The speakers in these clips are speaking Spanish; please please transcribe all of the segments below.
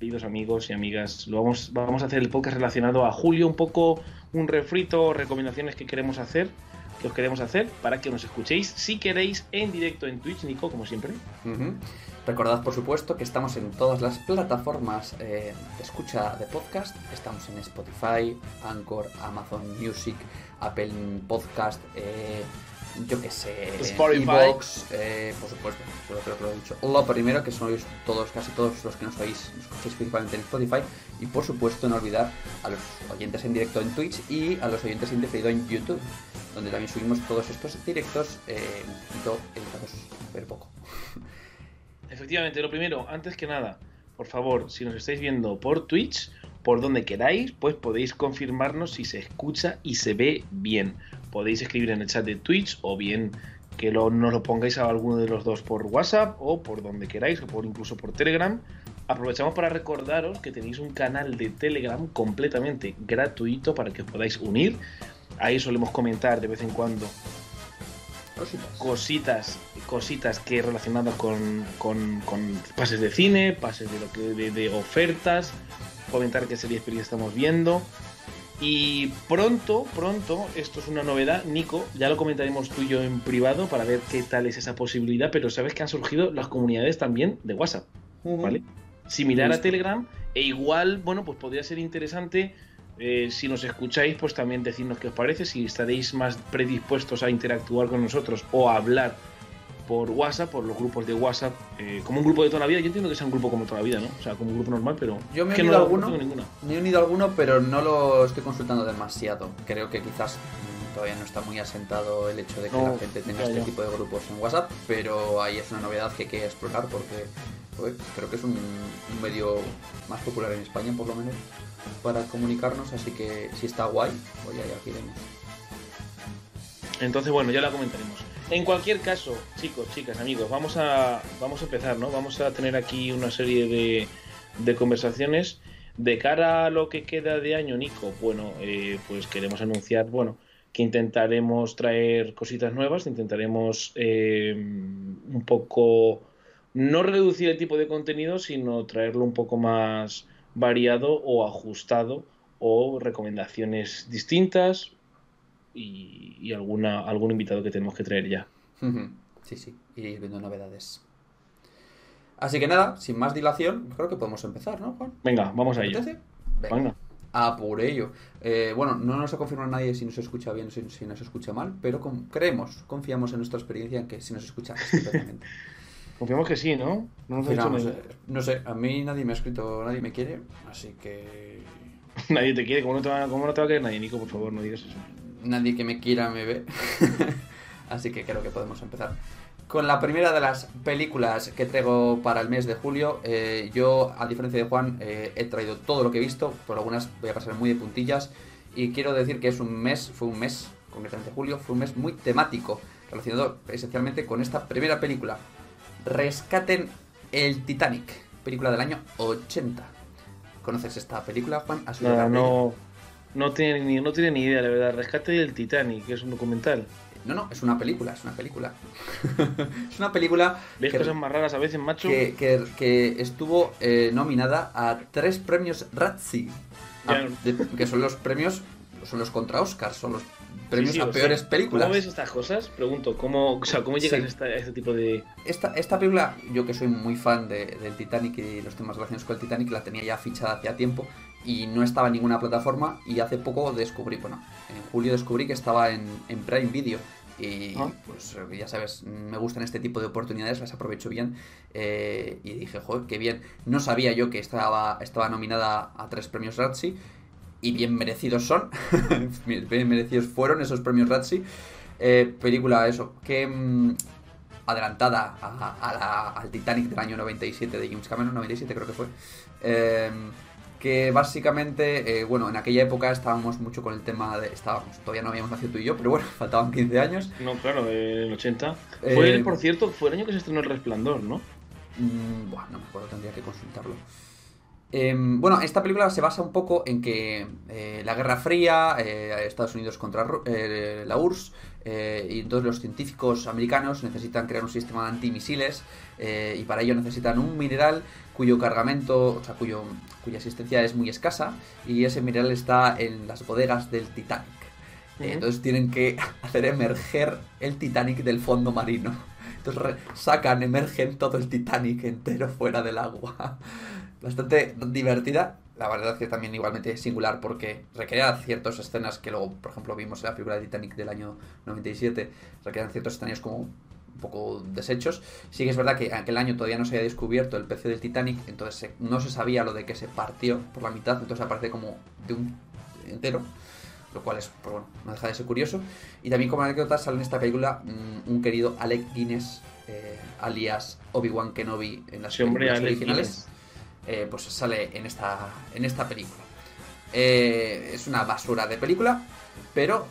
queridos amigos y amigas. Lo vamos, vamos a hacer el podcast relacionado a Julio, un poco un refrito, recomendaciones que queremos hacer, que os queremos hacer para que nos escuchéis si queréis en directo en Twitch, Nico, como siempre. Recordad, por supuesto, que estamos en todas las plataformas eh, de escucha de podcast. Estamos en Spotify, Anchor, Amazon Music, Apple Podcast, eh, yo qué sé, Spotify. Evox, eh, por supuesto, yo creo que lo he dicho. Lo primero, que sois todos, casi todos los que nos oís, nos escucháis principalmente en Spotify. Y por supuesto, no olvidar a los oyentes en directo en Twitch y a los oyentes en diferido en YouTube, donde también subimos todos estos directos, eh, un poquito editados, pero poco. Efectivamente, lo primero, antes que nada, por favor, si nos estáis viendo por Twitch, por donde queráis, pues podéis confirmarnos si se escucha y se ve bien. Podéis escribir en el chat de Twitch o bien que lo, nos lo pongáis a alguno de los dos por WhatsApp o por donde queráis o por incluso por Telegram. Aprovechamos para recordaros que tenéis un canal de Telegram completamente gratuito para que os podáis unir. Ahí solemos comentar de vez en cuando Cositas. cositas, cositas que relacionadas con, con- con pases de cine, pases de lo que de, de ofertas, comentar qué series estamos viendo. Y pronto, pronto, esto es una novedad, Nico, ya lo comentaremos tú y yo en privado para ver qué tal es esa posibilidad, pero sabes que han surgido las comunidades también de WhatsApp, ¿vale? Similar a. Telegram, e igual, bueno, pues podría ser interesante eh, si nos escucháis, pues también decidnos qué os parece, si estaréis más predispuestos a interactuar con nosotros o a hablar por WhatsApp, por los grupos de WhatsApp, eh, como un grupo de toda la vida. Yo entiendo que sea un grupo como toda la vida, ¿no? O sea, como un grupo normal, pero. Yo me he unido no, alguno. Me he unido alguno, pero no lo estoy consultando demasiado. Creo que quizás mm, todavía no está muy asentado el hecho de que No, la gente tenga ya, este ya. tipo de grupos en WhatsApp, pero ahí es una novedad que hay que explorar porque creo que es un, un medio más popular en España, por lo menos, para comunicarnos, así que si está guay, pues ya, ya iremos. Entonces, bueno, ya la comentaremos. En cualquier caso, chicos, chicas, amigos, vamos a, vamos a empezar, ¿no? Vamos a tener aquí una serie de, de conversaciones. De cara a lo que queda de año, Nico, bueno, eh, pues queremos anunciar, bueno, que intentaremos traer cositas nuevas, intentaremos eh, un poco, no reducir el tipo de contenido, sino traerlo un poco más variado o ajustado o recomendaciones distintas, y, y alguna, algún invitado que tenemos que traer ya. sí, sí, ir viendo novedades. Así que nada, sin más dilación, creo que podemos empezar, ¿no, Juan? Venga, vamos a ¿Te ello. Venga. Venga. A por ello. Eh, bueno, no nos ha confirmado nadie si nos escucha bien o si, si nos escucha mal, pero con- creemos, confiamos en nuestra experiencia en que si nos escucha estupendamente. Confiamos que sí, ¿no? No nos ha dicho eh, no sé, a mí nadie me ha escrito, nadie me quiere, así que Nadie te quiere. ¿Cómo no te, va, ¿Cómo no te va a querer nadie, Nico? Por favor, no digas eso. Nadie que me quiera me ve. así que creo que podemos empezar. Con la primera de las películas que traigo para el mes de julio, eh, yo, a diferencia de Juan, eh, he traído todo lo que he visto, por algunas voy a pasar muy de puntillas, y quiero decir que es un mes, fue un mes, concretamente julio, fue un mes muy temático, relacionado esencialmente con esta primera película. Rescaten el Titanic, película del año 80. ¿Conoces esta película, Juan? ¿Has ella? no, no, tiene ni, no tiene ni idea, la verdad. Rescate del Titanic, que es un documental. No, no, es una película, es una película. es una película ¿Ves que, cosas más raras a veces, macho? que, que- que estuvo eh, nominada a tres premios Razzie, Ya. a- de- que son los premios, son los contra Oscars, son los premios Sí, sí, a sea, peores películas. ¿Cómo ves estas cosas? Pregunto, ¿cómo, o sea, ¿cómo llegas Sí. a, esta- a este tipo de...? Esta, esta película, yo que soy muy fan de- del Titanic y los temas relacionados con el Titanic, la tenía ya fichada hacía tiempo y no estaba en ninguna plataforma y hace poco descubrí, bueno, en julio descubrí que estaba en, en Prime Video y Ah. pues ya sabes, me gustan este tipo de oportunidades, las aprovecho bien eh, y dije, joder, qué bien. No sabía yo que estaba, estaba nominada a tres premios Razzie y bien merecidos son, bien merecidos fueron esos premios Razzie. Eh, película, eso, que mm, adelantada a- a la- al Titanic del año 97 de James Cameron, 97 creo que fue. Eh, que básicamente, eh, bueno, en aquella época estábamos mucho con el tema de... Estábamos, todavía no habíamos nacido tú y yo, pero bueno, faltaban 15 años. No, claro, del 80. Eh, Fue, por cierto, fue el año que se estrenó El Resplandor, ¿no? Mm, buah, no me acuerdo, tendría que consultarlo. Em, bueno, esta película se basa un poco en que eh, la Guerra Fría, eh, Estados Unidos contra eh, la URSS, eh, y entonces los científicos americanos necesitan crear un sistema de antimisiles eh, y para ello necesitan un mineral cuyo cargamento, o sea, cuyo, cuya existencia es muy escasa y ese mineral está en las bodegas del Titanic. Eh, entonces tienen que hacer emerger el Titanic del fondo marino. Entonces sacan, emergen todo el Titanic entero fuera del agua. Bastante divertida. La verdad es que también igualmente singular porque recrea ciertas escenas que luego, por ejemplo, vimos en la figura de Titanic del año 97, recrean ciertos escenarios como poco desechos. Sí que es verdad que aquel año todavía no se había descubierto el PC del Titanic, entonces no se sabía lo de que se partió por la mitad, entonces aparece como de un entero lo cual es, pues bueno, no deja de ser curioso. Y también como anécdota sale en esta película mm, un querido Alec Guinness, eh, alias Obi-Wan Kenobi en las películas originales, eh, pues sale en esta, en esta película. Eh, es una basura de película, pero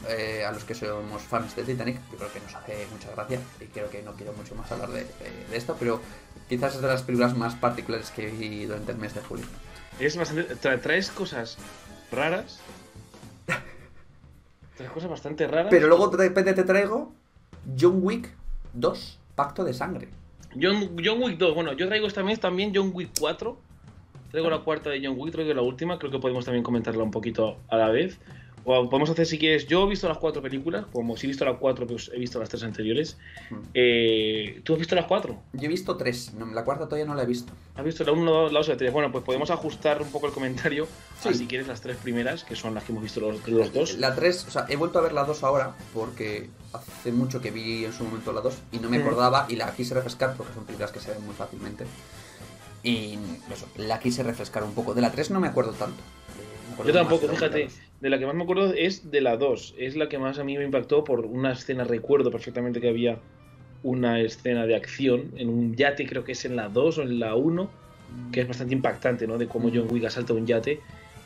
a los que somos fans de Titanic, yo creo que nos hace mucha gracia y creo que no quiero mucho más hablar de, esto, pero quizás es de las películas más particulares que visto durante el mes de julio. Es bastante, traes cosas raras Tres cosas bastante raras. Pero luego de repente te traigo John Wick 2, Pacto de Sangre. John, John Wick 2, bueno, yo traigo vez también John Wick 4. Traigo la cuarta de John Wick, traigo la última, creo que podemos también comentarla un poquito a la vez. O podemos hacer si quieres. Yo he visto las cuatro películas, como si he visto las cuatro, pues he visto las tres anteriores. Eh, ¿Tú has visto las cuatro? Yo he visto tres, la cuarta todavía no la he visto. ¿Has visto la 1, la 2 y la 3? Bueno, pues podemos ajustar un poco el comentario sí. si quieres las tres primeras, que son las que hemos visto los, los dos. La 3, o sea, he vuelto a ver la 2 ahora porque hace mucho que vi en su momento la 2 y no me hmm. acordaba y la quise refrescar porque son películas que se ven muy fácilmente. Y eso, la quise refrescar un poco. De la 3 no me acuerdo tanto. Yo tampoco, fíjate de la que más me acuerdo es de la 2. Es la que más a mí me impactó por una escena. Recuerdo perfectamente que había una escena de acción en un yate, creo que es en la 2 o en la 1, que es bastante impactante, ¿no? De cómo John Wick asalta un yate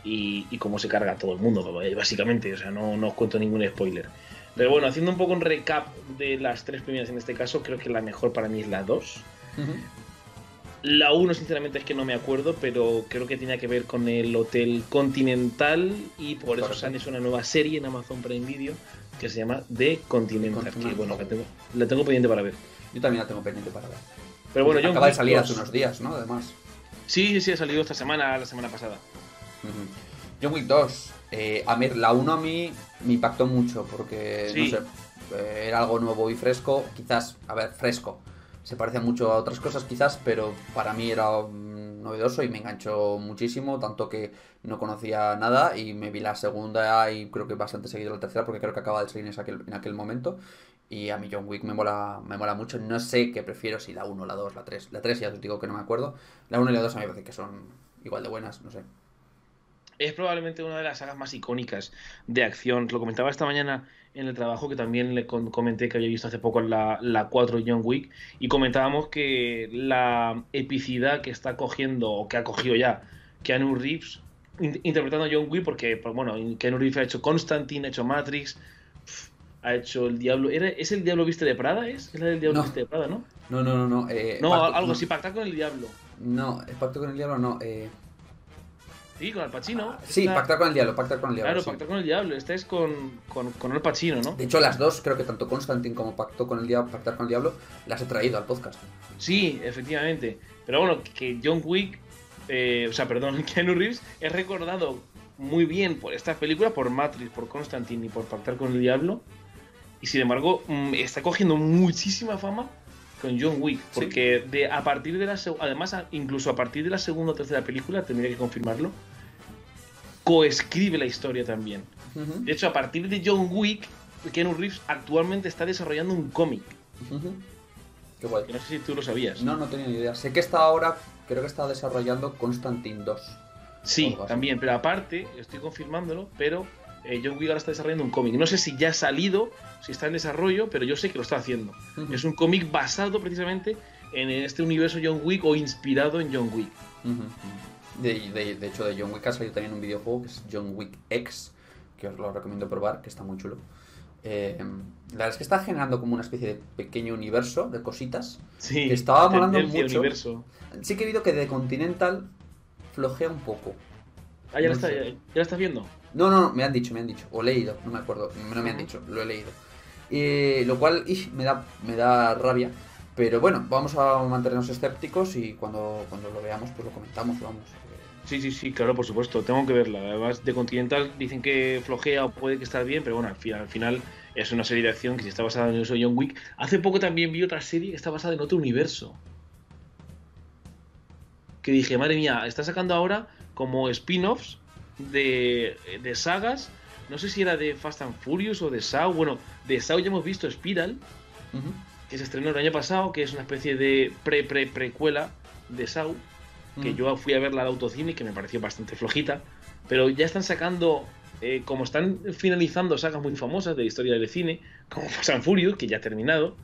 y, cómo se carga a todo el mundo, básicamente. O sea, no, no os cuento ningún spoiler. Pero bueno, haciendo un poco un recap de las tres primeras en este caso, creo que la mejor para mí es la 2. La 1, sinceramente, es que no me acuerdo, pero creo que tenía que ver con el Hotel Continental y por eso sale una nueva serie en Amazon Prime Video que se llama The Continental. Que, bueno, la tengo, la tengo pendiente para ver. Yo también la tengo pendiente para ver. Pero bueno, Acaba de salir hace unos días, ¿no? Además. Sí, sí, ha salido esta semana, la semana pasada. John Wick 2. Eh, a ver, la 1 a mí me impactó mucho porque, no sé, eh, era algo nuevo y fresco. Quizás, a ver, fresco se parece mucho a otras cosas quizás, pero para mí era novedoso y me enganchó muchísimo, tanto que no conocía nada y me vi la segunda y creo que bastante seguido la tercera porque creo que acaba de salir en aquel, en aquel momento. Y a mí John Wick me mola, me mola mucho, no sé qué prefiero, si la 1, la 2, la 3, la 3 ya os digo que no me acuerdo, la 1 y la 2 a mí me parece que son igual de buenas, no sé. Es probablemente una de las sagas más icónicas de acción, lo comentaba esta mañana en el trabajo que también le comenté que había visto hace poco la, la 4 John Wick y comentábamos que la epicidad que está cogiendo o que ha cogido ya Keanu Reeves interpretando a John Wick porque pues, bueno Keanu Reeves ha hecho Constantine ha hecho Matrix ha hecho el Diablo ¿es el Diablo viste de Prada? ¿es? es la del Diablo viste de Prada ¿no? no no no no eh, no algo así pactar con el Diablo no pacto con el Diablo no eh Sí, con Al Pacino. Ah, sí, pactar con el diablo, pactar con el diablo. Claro, pactar con el diablo. Esta es con, con, con Al Pacino, ¿no? De hecho, las dos, creo que tanto Constantine como Pacto con el diablo, Pactar con el diablo, las he traído al podcast. Sí, efectivamente. Pero bueno, que John Wick, eh, o sea, perdón, Keanu Reeves, es recordado muy bien por estas películas, por Matrix, por Constantine y por Pactar con el diablo. Y sin embargo, mm, está cogiendo muchísima fama con John Wick, porque de, a partir de la además incluso a partir de la segunda o tercera película, tendría que confirmarlo, coescribe la historia también. De hecho, a partir de John Wick, Keanu Reeves actualmente está desarrollando un cómic. Qué guay. No sé si tú lo sabías. No, no tenía ni idea. Sé que está ahora, creo que está desarrollando Constantine 2. Sí, también, pero aparte, estoy confirmándolo, pero eh, John Wick ahora está desarrollando un cómic. No sé si ya ha salido, si está en desarrollo, pero yo sé que lo está haciendo. Es un cómic basado precisamente en este universo John Wick o inspirado en John Wick. De, de, hecho, de John Wick ha salido también un videojuego que es John Wick X, que os lo recomiendo probar, que está muy chulo. Eh, la verdad es que está generando como una especie de pequeño universo de cositas. Sí, que estaba molando mucho. Universo. Sí que he visto que de Continental flojea un poco. Ah, ya, está, ya, ya, la estás viendo. No, no, no, me han dicho, me han dicho. O leído, no me acuerdo. No me han dicho, lo he leído. Y, lo cual ih, me, da, me da rabia. Pero bueno, vamos a mantenernos escépticos y cuando, cuando lo veamos, pues lo comentamos, vamos. Sí, sí, sí, claro, por supuesto, tengo que verla. Además, de Continental dicen que flojea o puede que esté bien, pero bueno, al final, al final es una serie de acción que si está basada en eso John Wick. Hace poco también vi otra serie que está basada en otro universo. Que dije, madre mía, está sacando ahora como spin-offs de, de sagas. No sé si era de Fast and Furious o de Saw. Bueno, de Saw ya hemos visto Spiral. Que se estrenó el año pasado, que es una especie de pre-pre-precuela de Saw que Mm. yo fui a verla al autocine y que me pareció bastante flojita. Pero ya están sacando, eh, como están finalizando sagas muy famosas de la historia del cine, como and Furious, que ya ha terminado,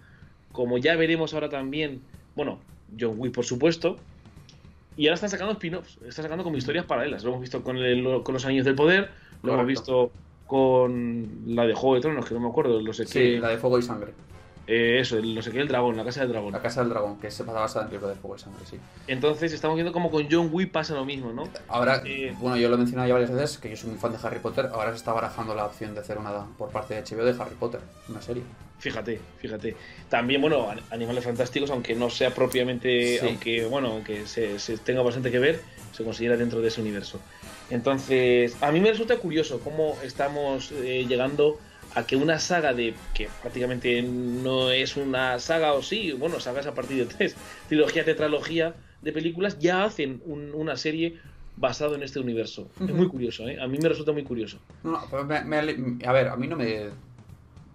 como ya veremos ahora también, bueno, John Wick por supuesto, y ahora están sacando spin-offs, están sacando como historias paralelas. Lo hemos visto con, el- con los Anillos del Poder, lo hemos visto con la de Juego de Tronos, que no me acuerdo, no sé Sí, qué. la de Fuego y Sangre. Eh, eso, el no sé qué, el dragón, la casa del dragón. La Casa del Dragón, que se pasa basada en el libro de Fuego y Sangre, sí. Entonces estamos viendo como con John Wick pasa lo mismo, ¿no? Ahora, Eh, bueno, yo lo he mencionado ya varias veces, que yo soy muy fan de Harry Potter. Ahora se está barajando la opción de hacer una por parte de HBO de Harry Potter, una serie. Fíjate, fíjate. También, bueno, an- Animales Fantásticos, aunque no sea propiamente, Sí. aunque, bueno, aunque se, se tenga bastante que ver, se considera dentro de ese universo. Entonces, a mí me resulta curioso cómo estamos eh, llegando a que una saga de, que prácticamente no es una saga o sí, bueno, sagas a partir de tres, trilogía, tetralogía de películas, ya hacen un- una serie basado en este universo. Es muy curioso, ¿eh? A mí me resulta muy curioso. No, no, pero me- me a ver, a mí no me,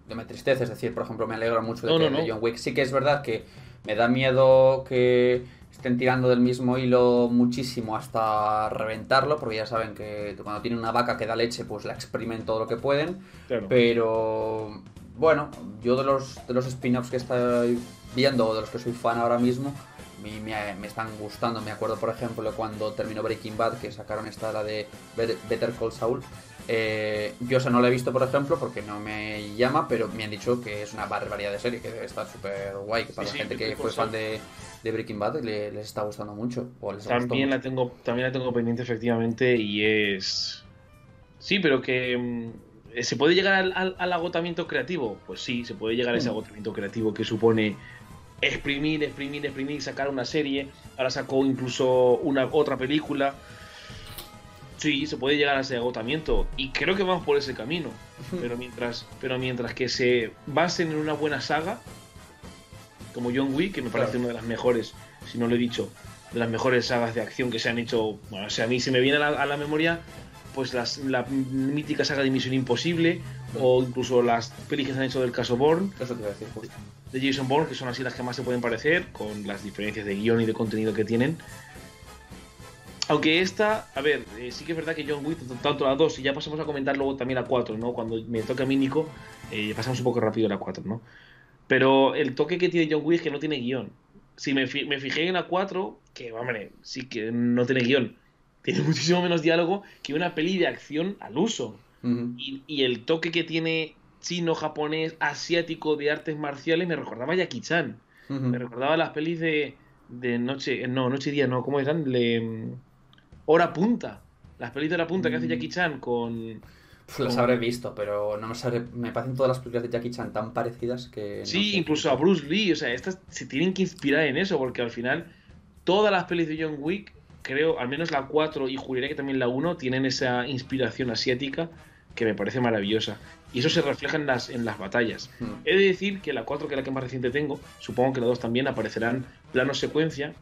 no me tristece, es decir, por ejemplo, me alegra mucho de No, que no. John Wick. Sí que es verdad que me da miedo que estén tirando del mismo hilo muchísimo hasta reventarlo, porque ya saben que cuando tienen una vaca que da leche, pues la exprimen todo lo que pueden. Claro. Pero bueno, yo de los, de los spin-offs que estoy viendo o de los que soy fan ahora mismo, mí me, me están gustando. Me acuerdo, por ejemplo, cuando terminó Breaking Bad, que sacaron esta, la de Bet- Better Call Saul. Eh, yo esa no la he visto, por ejemplo, porque no me llama, pero me han dicho que es una barbaridad de serie, que debe estar súper guay, que para Sí, la sí, gente que fue fan de, de Breaking Bad le- les está gustando mucho. O les ha También la tengo, también la tengo pendiente efectivamente y es. Sí, pero que mm, se puede llegar al, al- al agotamiento creativo. Pues sí, se puede llegar a ese Mm. agotamiento creativo que supone exprimir, exprimir, exprimir, sacar una serie. Ahora sacó incluso una otra película. Sí, se puede llegar a ese agotamiento y creo que vamos por ese camino. Pero mientras, pero mientras que se basen en una buena saga, como John Wick, que me parece Claro. una de las mejores, si no lo he dicho, de las mejores sagas de acción que se han hecho. Bueno, o sea, a mí se me viene a la, a la memoria, pues las, la mítica saga de Misión Imposible, o incluso las pelis que se han hecho del caso Bourne, Eso te iba a decir, justo. de Jason Bourne, que son así las que más se pueden parecer, con las diferencias de guion y de contenido que tienen. Aunque esta, a ver, eh, sí que es verdad que John Wick, tanto la 2, y ya pasamos a comentar luego también la 4, ¿no? Cuando me toca a mí, Nico, eh, pasamos un poco rápido a la 4, ¿no? Pero el toque que tiene John Wick es que no tiene guion. Si me, fi- me fijé en la 4, que, hombre, sí que no tiene guion. Tiene muchísimo menos diálogo que una peli de acción al uso. Ujú. Y, y el toque que tiene chino, japonés, asiático de artes marciales me recordaba a Jackie Chan. Ujú. Me recordaba las pelis de, de Noche. No, Noche y Día, no, ¿cómo eran? Le, Hora Punta. Las pelis de Hora Punta que hace Mm. Jackie Chan con. Pf, Las habré visto, pero no me sabré. Me parecen todas las películas de Jackie Chan tan parecidas que. no Sí, sé. incluso a Bruce Lee. O sea, estas se tienen que inspirar en eso, porque al final todas las pelis de John Wick, creo, al menos la 4 y juraría que también la 1, tienen esa inspiración asiática que me parece maravillosa. Y eso se refleja en las, en las batallas. Mm. He de decir que la 4, que es la que más reciente tengo, supongo que la 2 también aparecerán planos secuencia,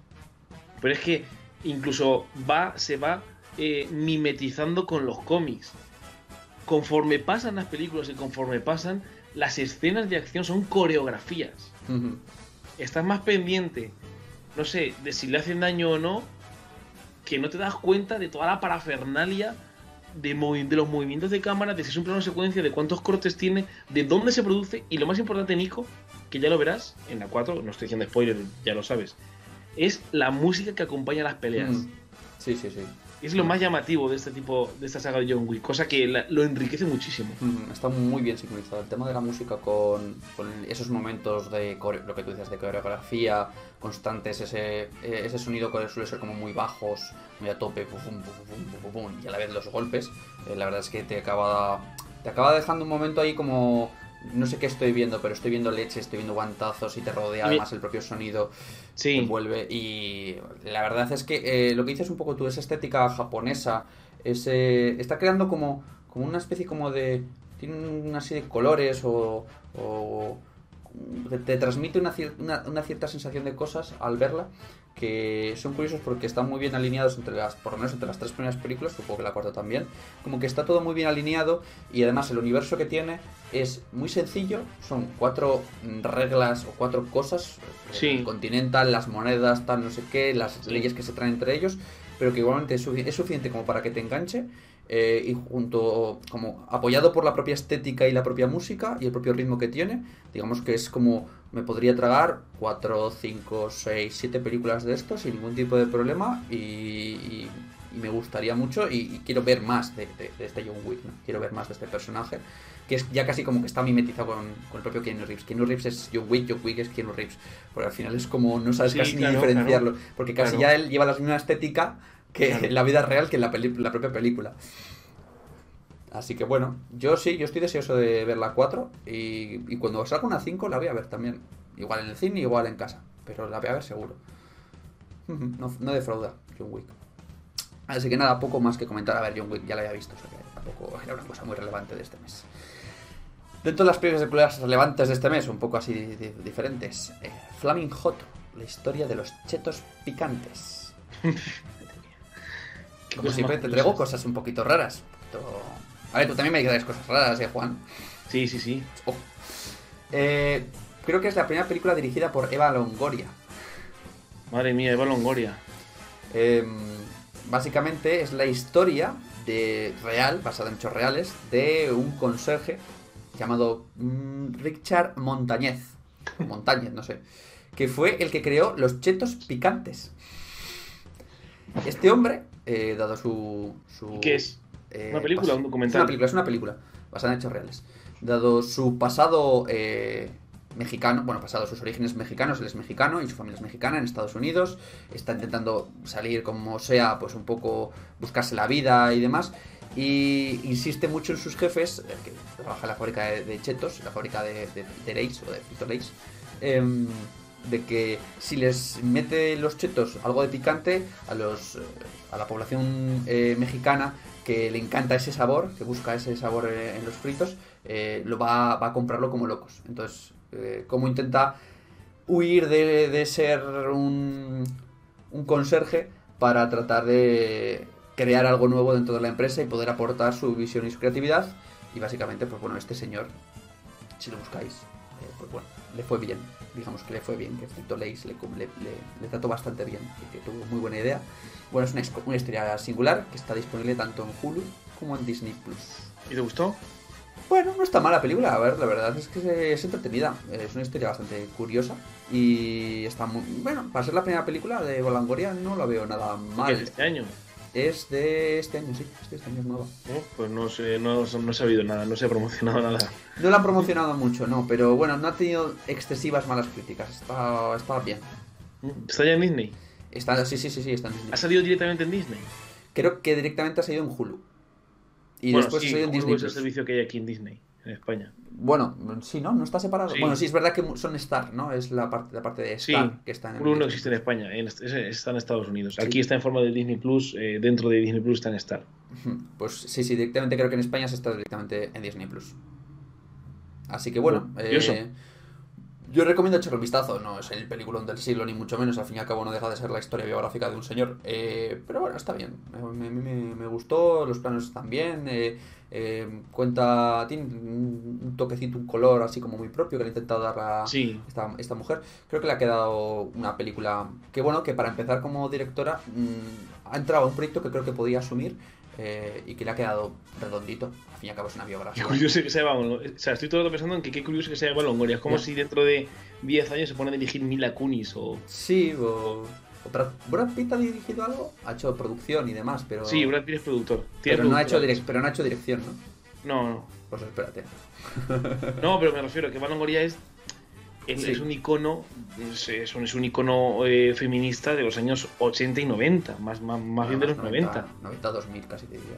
pero es que incluso va, se va eh, mimetizando con los cómics. Conforme pasan las películas y conforme pasan, las escenas de acción son coreografías. Estás más pendiente, no sé, de si le hacen daño o no, que no te das cuenta de toda la parafernalia de, movi- de los movimientos de cámara, de si es un plano secuencia, de cuántos cortes tiene, de dónde se produce y lo más importante, Nico, que ya lo verás en la 4, no estoy diciendo spoiler, ya lo sabes, es la música que acompaña las peleas. Mm. Sí, sí, sí. Es lo más llamativo de este tipo, de esta saga de John Wick, cosa que la- lo enriquece muchísimo. Mm, Está muy bien sincronizado. El tema de la música con, con esos momentos de lo que tú dices de coreografía constantes, ese, eh, ese sonido que suele ser como muy bajos, muy a tope, pum, pum, pum, y a la vez los golpes, eh, la verdad es que te acaba, te acaba dejando un momento ahí como no sé qué estoy viendo, pero estoy viendo leche, estoy viendo guantazos y te rodea además el propio sonido Sí. te. Y la verdad es que eh, lo que dices un poco tú, esa estética japonesa, ese, está creando como, como una especie como de... Tiene una serie de colores o... o te, te transmite una, cier- una, una cierta sensación de cosas al verla que son curiosos porque están muy bien alineados entre las, por lo menos entre las tres primeras películas, supongo que la cuarta también, como que está todo muy bien alineado y además el universo que tiene es muy sencillo, son cuatro mm, reglas o cuatro cosas, eh, Sí. el continental, las monedas, tal, no sé qué, las Sí. leyes que se traen entre ellos, pero que igualmente es suficiente como para que te enganche eh, y junto, como apoyado por la propia estética y la propia música y el propio ritmo que tiene, digamos que es como me podría tragar 4, 5, 6, 7 películas de esto sin ningún tipo de problema y, y- y me gustaría mucho y, y quiero ver más de, de- de este John Wick, ¿no? quiero ver más de este personaje que es ya casi como que está mimetizado con, con el propio Keanu Reeves. Keanu Reeves es John Wick, John Wick es Keanu Reeves, porque al final es como no sabes Sí, casi claro, ni diferenciarlo, claro. porque casi Claro. ya él lleva la misma estética que en la vida real que en la, la propia película. Así que bueno, yo sí, yo estoy deseoso de ver la 4 y, y cuando salga una 5 la voy a ver también. Igual en el cine, igual en casa, pero la voy a ver seguro. No, no defrauda John Wick. Así que nada, poco más que comentar. A ver, John Wick ya la había visto, o sea que tampoco era una cosa muy relevante de este mes. Dentro de las películas relevantes de este mes, un poco así di- di- diferentes, eh, Flaming Hot, la historia de los chetos picantes. Como siempre te traigo cosas un poquito raras. un poquito- A ver, tú también me traes cosas raras, ¿eh, Juan? Sí, sí, sí. Oh. Eh, creo que es la primera película dirigida por Eva Longoria. Madre mía, Eva Longoria. Eh, básicamente es la historia de real, basada en hechos reales, de un conserje llamado mm, Richard Montañez. Montañez, no sé. Que fue el que creó los chetos picantes. Este hombre, eh, dado su, su ¿Y qué es? Eh, ¿Una película o un documental? Es una película, es una película, basada en hechos reales. Dado su pasado eh, mexicano, bueno, pasado sus orígenes mexicanos, él es mexicano y su familia es mexicana en Estados Unidos, está intentando salir como sea, pues un poco buscarse la vida y demás. Y insiste mucho en sus jefes, que trabaja en la fábrica de, de chetos, la fábrica de, de, de Lay's o de Frito Lay's, em, de que si les mete los chetos algo de picante a los eh, a la población eh, mexicana que le encanta ese sabor, que busca ese sabor eh, en los fritos, eh, lo va, va a comprarlo como locos. Entonces, eh, como intenta huir de, ser un, un conserje para tratar de crear algo nuevo dentro de la empresa y poder aportar su visión y su creatividad. Y básicamente, pues bueno, este señor, si lo buscáis, eh, pues bueno, le fue bien. Digamos que le fue bien, que Frito Lays le, le, le- trató bastante bien, y que tuvo muy buena idea. Bueno, es una, his- una historia singular que está disponible tanto en Hulu como en Disney Plus. ¿Y te gustó? Bueno, no está mala la película, a ver, la verdad es que es entretenida. Es una historia bastante curiosa y está muy. Bueno, para ser la primera película de Bolangoria no la veo nada ¿Qué mal. es este año? Es de este año, sí, este año es nueva. Oh, pues no sé, no, no he sabido nada, no se ha promocionado nada. No la han promocionado mucho, no, pero bueno, no ha tenido excesivas malas críticas. Está, está bien. ¿Está ya en Disney? Está, sí, sí, sí, sí, está en Disney. ¿Ha salido directamente en Disney? Creo que directamente ha salido en Hulu. Y bueno, después sí, ha salido en Hulu Disney. es el servicio que hay aquí en Disney, en España. Bueno, sí, ¿no? No está separado. Sí. Bueno, sí, es verdad que son Star, ¿no? Es la parte, la parte de Sí, Star que está en Hulu no existe en. España, en- es- está en Estados Unidos. Sí. Aquí está en forma de Disney Plus, eh, dentro de Disney Plus está en Star. Pues sí, sí, directamente creo que en España se está directamente en Disney Plus. Así que bueno, eh, yo recomiendo echarle un vistazo. No es el peliculón del siglo, ni mucho menos. Al fin y al cabo, no deja de ser la historia biográfica de un señor. Eh, pero bueno, está bien. Me, me- me- me gustó, los planos están bien. eh, eh, cuenta, tiene un toquecito, un color así como muy propio que le he intentado dar a, Sí, esta, esta mujer. Creo que le ha quedado una película que, bueno, que para empezar como directora mm, ha entrado a un proyecto que creo que podía asumir eh, y que le ha quedado redondito. Al fin y al cabo es una qué biografía. curioso que Eva Longoria. O sea, estoy todo el rato pensando en que qué curioso que sea Eva Longoria. Es como si dentro de 10 años se pone a dirigir Mila Kunis o... Sí, o, Brad, Pitt ha dirigido algo, ha hecho producción y demás, pero, Sí, Brad Pitt es productor. Pero, no ha hecho pero no ha hecho dirección, ¿no? No, no. Pues espérate. No, pero me refiero a que Eva Longoria es, es, Sí. es un icono, es, es un, es un icono eh, feminista de los años 80 y 90, más, más, más bien de los 90. 90, 2000 casi te diría.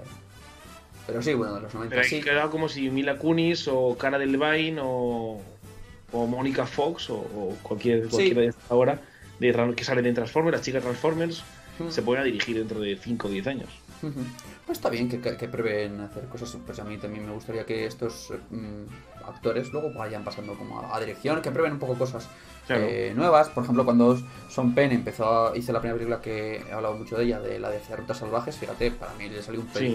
Pero sí, bueno, de los 90 Pero sí. sí. quedado como si Mila Kunis o Cara Delevingne o, o Mónica Fox o, o cualquier, cualquiera de esta ahora de, que sale de Transformers, las chicas Transformers, Mm. se pueden dirigir dentro de 5 o 10 años. Pues está bien que, que, hacer cosas. Pues a mí también me gustaría que estos mm, actores luego vayan pasando como a, a dirección, que prueben un poco cosas Claro. eh, nuevas. Por ejemplo, cuando Son Penn empezó, hizo la primera película que he hablado mucho de ella, de la de Rutas Salvajes, fíjate, para mí le salió un Sí.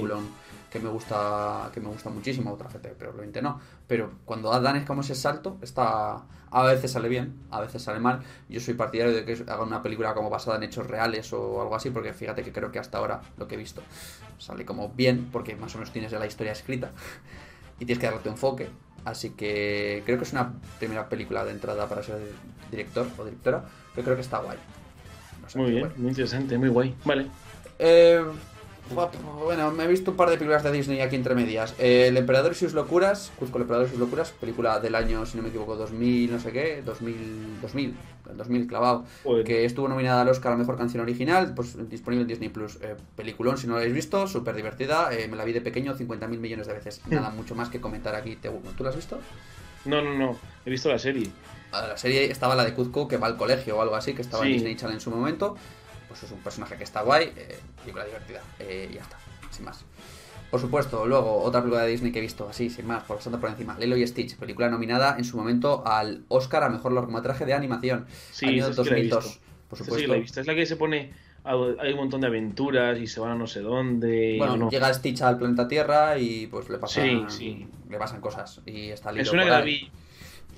Que me gusta que me gusta muchísimo, otra gente probablemente no. Pero cuando dan es como ese salto, está a veces sale bien, a veces sale mal. Yo soy partidario de que hagan una película como basada en hechos reales o algo así, porque fíjate que creo que hasta ahora lo que he visto sale como bien, porque más o menos tienes la historia escrita y tienes que darle tu enfoque. Así que creo que es una primera película de entrada para ser director o directora, pero creo que está guay. No sé, Muy bien, muy interesante, muy guay. Vale. Eh, bueno, me he visto un par de películas de Disney aquí entre medias. Eh, el Emperador y sus locuras, Cuzco el Emperador y sus locuras, película del año, si no me equivoco, 2000, no sé qué, 2000, 2000, el 2000 clavado, Joder. que estuvo nominada al Oscar a Mejor Canción Original, pues disponible en Disney Plus. Eh, peliculón, si no lo habéis visto, súper divertida, eh, me la vi de pequeño 50.000 millones de veces. Nada mucho más que comentar aquí. ¿Te- ¿Tú la has visto? No, no, no. He visto la serie. Ah, La serie estaba la de Kuzco que va al colegio o algo así, que estaba en. Disney Channel en su momento. Pues es un personaje que está guay, eh, película divertida, eh, ya está, sin más. Por supuesto, luego otra película de Disney que he visto así, sin más, por pasando por encima, Lilo y Stitch, película nominada en su momento al Oscar a mejor largometraje de animación, Sí, año que he 2002. visto. Por Esta sí que supuesto. la he visto. Es la que se pone. Hay un montón de aventuras y se van a no sé dónde. y Bueno, no. llega Stitch al planeta Tierra y pues le pasan, Sí, sí. le pasan cosas. Y está Lilo Es una que la vi.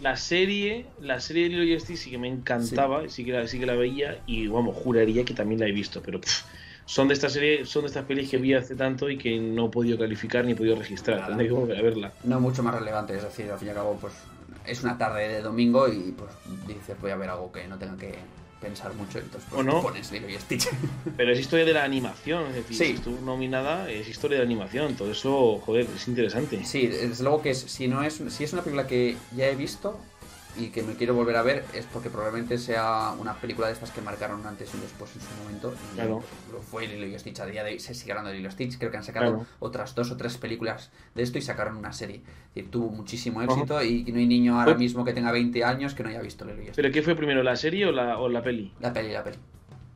La serie, la serie de Lilo y Stitch sí que me encantaba, sí, que, la, sí que la veía y vamos, juraría que también la he visto, pero pff, son de esta serie, son de estas pelis que vi hace tanto y que no he podido calificar ni he podido registrar, Nada. tendré que volver a verla. no mucho más relevante, es decir, al fin y al cabo, pues es una tarde de domingo y pues dices voy a ver algo que no tenga que pensar mucho, entonces pues ¿O no? pones Lilo y Stitch. Pero es historia de la animación, es decir, Sí. si estuvo nominada, es historia de la animación, todo eso, joder, es interesante. sí, desde luego que es- si no es si es una película que ya he visto y que me quiero volver a ver es porque probablemente sea una película de estas que marcaron antes y después en su momento. Y Claro. Lo fue Lilo y Stitch a día de hoy, se sigue hablando de Lilo y Stitch, creo que han sacado Claro. otras dos o tres películas de esto y sacaron una serie. Es decir, tuvo muchísimo éxito Ajá. y no hay niño ahora Pues- mismo que tenga 20 años que no haya visto Lilo y Stitch. ¿Pero qué fue primero, la serie o la, o la peli? La peli, la peli.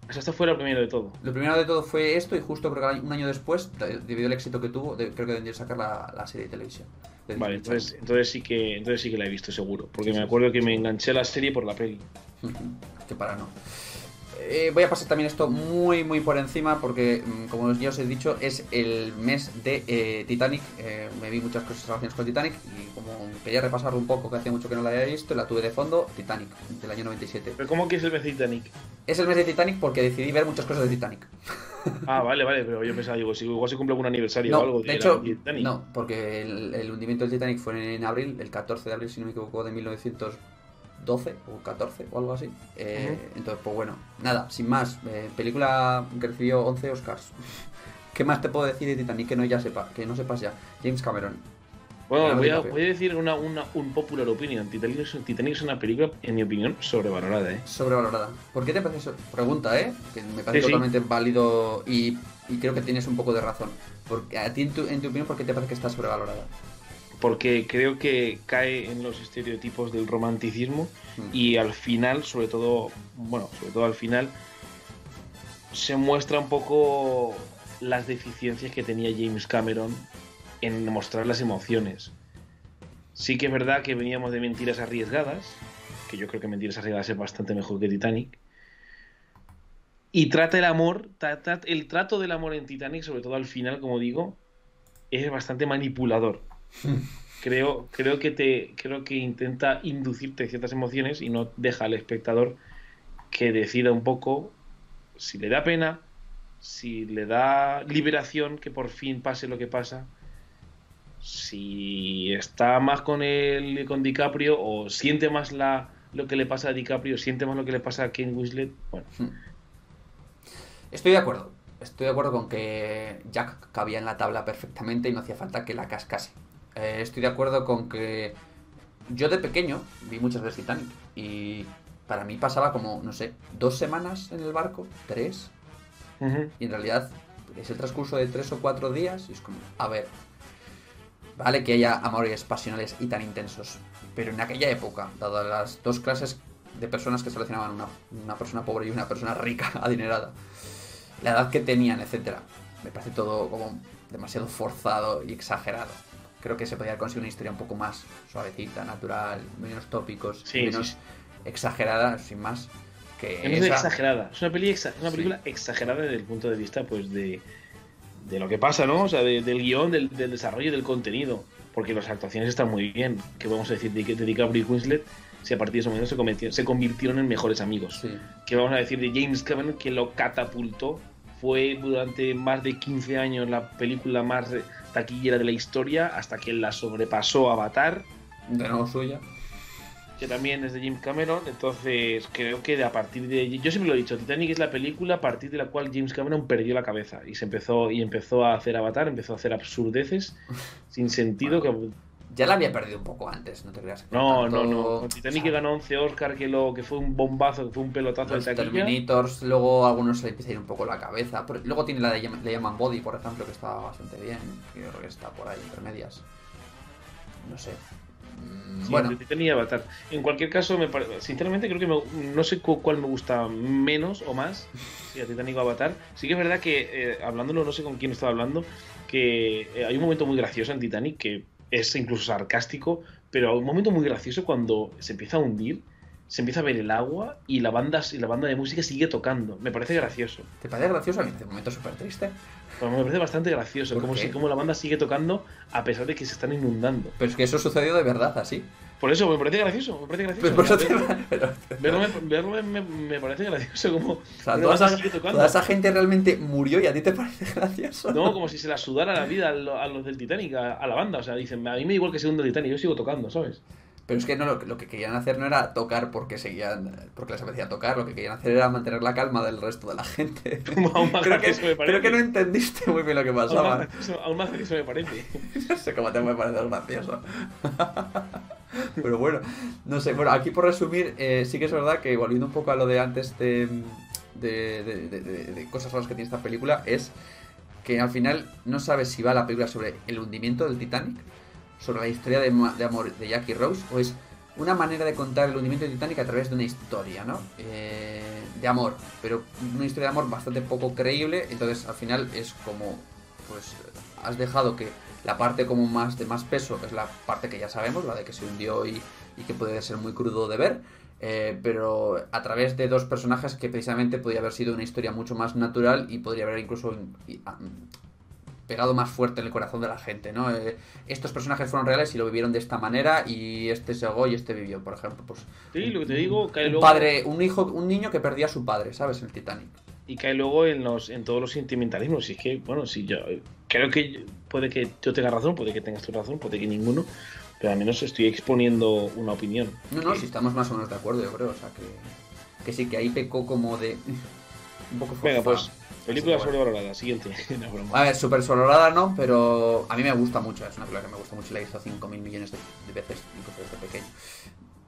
O sea, esta fue la primero de todo. Lo primero de todo fue esto y justo creo que un año después, de- debido al éxito que tuvo, creo que debían sacar la, la serie de televisión. de Vale, entonces, entonces sí que entonces sí que la he visto seguro, porque Sí, me acuerdo sí. que me enganché a la serie por la peli. Que para no. Eh, voy a pasar también esto muy muy por encima porque mm, como ya os he dicho es el mes de eh, Titanic Eh, me vi muchas cosas relacionadas con Titanic y como quería repasarlo un poco que hacía mucho que no la había visto la tuve de fondo Titanic del año 97 ¿Pero cómo que es el mes de Titanic? es el mes de Titanic porque decidí ver muchas cosas de Titanic Ah, vale, vale, pero yo pensaba, digo, si igual se cumple algún aniversario o algo de hecho, Titanic. no, porque el, el hundimiento del Titanic fue en abril, el 14 de abril, si no me equivoco, de 1912 o 14 o algo así. Eh. Entonces, pues bueno, nada, sin más. eh, película que recibió 11 Oscars. ¿Qué más te puedo decir de Titanic que no ya sepa, que no sepas ya? James Cameron. Bueno, voy a, voy a decir una, una, un popular opinion. Titanic es, Titanic es una película, en mi opinión, sobrevalorada, ¿eh? Sobrevalorada. ¿Por qué te parece eso? Pregunta, ¿eh? Que me parece Sí, sí. totalmente válido y, y creo que tienes un poco de razón. Porque a ti, en tu, en tu opinión, ¿por qué te parece que está sobrevalorada? Porque creo que cae en los estereotipos del romanticismo Mm. y al final, sobre todo, bueno, sobre todo al final, se muestra un poco las deficiencias que tenía James Cameron en mostrar las emociones. Sí que es verdad que veníamos de mentiras arriesgadas, que yo creo que mentiras arriesgadas es bastante mejor que Titanic. Y trata el amor, tra- tra- el trato del amor en Titanic, sobre todo al final, como digo, es bastante manipulador. Creo, creo que te, creo que intenta inducirte ciertas emociones y no deja al espectador que decida un poco si le da pena, si le da liberación, que por fin pase lo que pasa, si está más con él con DiCaprio o siente más la lo que le pasa a DiCaprio, siente más lo que le pasa a Ken Winslet, bueno, Estoy de acuerdo. Estoy de acuerdo con que Jack cabía en la tabla perfectamente y no hacía falta que la cascase. Eh, estoy de acuerdo con que yo de pequeño vi muchas veces Titanic y para mí pasaba como, no sé, dos semanas en el barco, tres, y en realidad es el transcurso de tres o cuatro días y es como, a ver, Vale que haya amores pasionales y tan intensos, pero en aquella época, dadas las dos clases de personas que seleccionaban una, una persona pobre y una persona rica, adinerada, la edad que tenían, etcétera, me parece todo como demasiado forzado y exagerado. Creo que se podría conseguir una historia un poco más suavecita, natural, menos tópicos, Sí, menos sí, exagerada, sin más. Que Es esa- exagerada. Es una, peli exa- una Sí. película exagerada desde el punto de vista, pues, de, de lo que pasa, ¿no? O sea, de- del guion, del, del desarrollo y del contenido. Porque las actuaciones están muy bien. ¿Qué vamos a decir de, de DiCaprio y Winslet? Si a partir de ese momento se, cometió- se convirtieron en mejores amigos. ¿Qué vamos a decir de James Cameron que lo catapultó? Fue durante más de 15 años la película más taquillera de la historia hasta que la sobrepasó Avatar De nuevo suya. que también es de James Cameron, entonces creo que a partir de yo siempre lo he dicho, Titanic es la película a partir de la cual James Cameron perdió la cabeza y se empezó y empezó a hacer Avatar, empezó a hacer absurdeces sin sentido que Ya la había perdido un poco antes, no te creas. que no, tanto- no, no, con Titanic que ganó 11 Oscar que lo que fue un bombazo, que fue un pelotazo Los de taquilla. Terminators, luego a algunos se le empieza a ir un poco la cabeza. pero luego tiene la de le llaman Body, por ejemplo, que está bastante bien. Yo creo que está por ahí, entre medias. No sé. Mm, Sí, bueno, Titanic y Avatar. En cualquier caso, me pare- sinceramente creo que me- no sé cu- cuál me gusta menos o más, si a Titanic o Avatar. Sí que es verdad que, eh, hablándolo, no sé con quién estaba hablando, que eh, hay un momento muy gracioso en Titanic que es incluso sarcástico, pero hay un momento muy gracioso cuando se empieza a hundir, se empieza a ver el agua y la banda, y la banda de música sigue tocando. Me parece gracioso. ¿te parece gracioso? A mí un momento súper triste. Pues me parece bastante gracioso, ¿Por como, si, como la banda sigue tocando a pesar de que se están inundando. Pero es que eso sucedió de verdad, así. Por eso me parece gracioso, me parece gracioso. Pues te- Verlo- me, verlo me- parece gracioso como o sea, toda esa, toda gente realmente murió y a ti te parece gracioso. No, como si se la sudara la vida a, lo- a los del Titanic, a, a la banda. O sea, dicen, a mí me da igual que se hunda el Titanic, yo sigo tocando, ¿sabes? Pero es que no, lo, que- lo que querían hacer no era tocar porque seguían, porque les apetecía tocar, lo que querían hacer era mantener la calma del resto de la gente. Aún más creo, que, me parece. creo que no entendiste muy bien lo que Aún más pasaba. gracioso, aún más gracioso me parece. No sé cómo te puede parecer gracioso. Pero bueno, no sé. Bueno, aquí por resumir, eh, sí que es verdad que volviendo un poco a lo de antes de, de, de- de- de- de cosas raras que tiene esta película, es que al final no sabes si va la película sobre el hundimiento del Titanic, sobre la historia de, de amor de Jack y Rose, o es una manera de contar el hundimiento del Titanic a través de una historia, ¿no? Eh, de amor, pero una historia de amor bastante poco creíble, entonces al final es como, pues, has dejado que la parte como más de más peso, es la parte que ya sabemos, la de que se hundió y, que puede ser muy crudo de ver, eh, pero a través de dos personajes que precisamente podría haber sido una historia mucho más natural y podría haber incluso in- y- a- pegado más fuerte en el corazón de la gente, ¿no? Eh, estos personajes fueron reales y lo vivieron de esta manera y este se ahogó y este vivió, por ejemplo, pues Sí, lo que te digo, cae un luego, padre, un hijo, un niño que perdía a su padre, ¿sabes? En el Titanic. y cae luego en, los, en todos los sentimentalismos. Y es que, bueno, sí, yo creo que puede que yo tenga razón, puede que tengas tu razón, puede que ninguno, pero al menos estoy exponiendo una opinión. No, no, si estamos más o menos de acuerdo, yo creo, o sea que, que sí, que ahí pecó como de un poco Venga, pues, película bueno. sobrevalorada, siguiente. No, broma. A ver, súper sonorada no, pero a mí me gusta mucho, es una película que me gusta mucho, la he visto 5.000 millones de, de veces, incluso desde pequeño.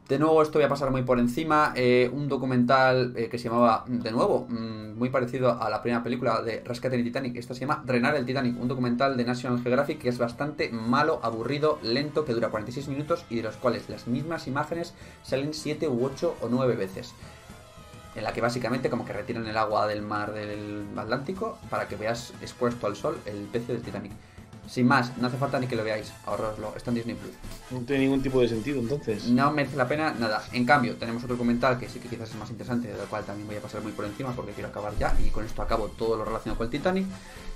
De nuevo, esto voy a pasar muy por encima, eh, un documental eh, que se llamaba, de nuevo, mm, muy parecido a la primera película de Rescate en el Titanic, esta se llama Renar el Titanic, un documental de National Geographic que es bastante malo, aburrido, lento, que dura 46 minutos y de los cuales las mismas imágenes salen 7 u 8 o 9 veces en la que básicamente como que retiran el agua del mar del Atlántico para que veas expuesto al sol el pecio del Titanic. Sin más, no hace falta ni que lo veáis, ahorroslo, está en Disney Plus. No tiene ningún tipo de sentido, entonces. No merece la pena nada. En cambio, tenemos otro documental que sí que quizás es más interesante, del cual también voy a pasar muy por encima porque quiero acabar ya y con esto acabo todo lo relacionado con el Titanic,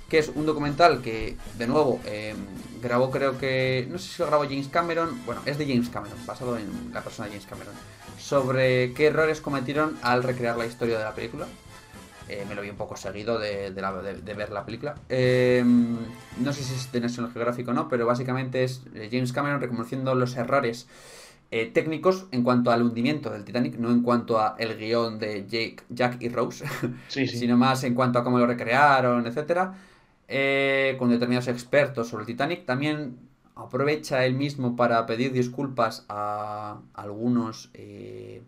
que es un documental que, de nuevo, eh, grabó creo que, no sé si lo grabó James Cameron, bueno, es de James Cameron, basado en la persona de James Cameron, sobre qué errores cometieron al recrear la historia de la película. Eh, me lo vi un poco seguido de, de la- de- de ver la película. Eh, no sé si es de National Geographic o no, pero básicamente es eh, James Cameron reconociendo los errores eh, técnicos en cuanto al hundimiento del Titanic, no en cuanto a el guion de Jake, Jack y Rose, Sí, sí. sino más en cuanto a cómo lo recrearon, etcétera, eh, con determinados expertos sobre el Titanic. También aprovecha él mismo para pedir disculpas a algunos eh,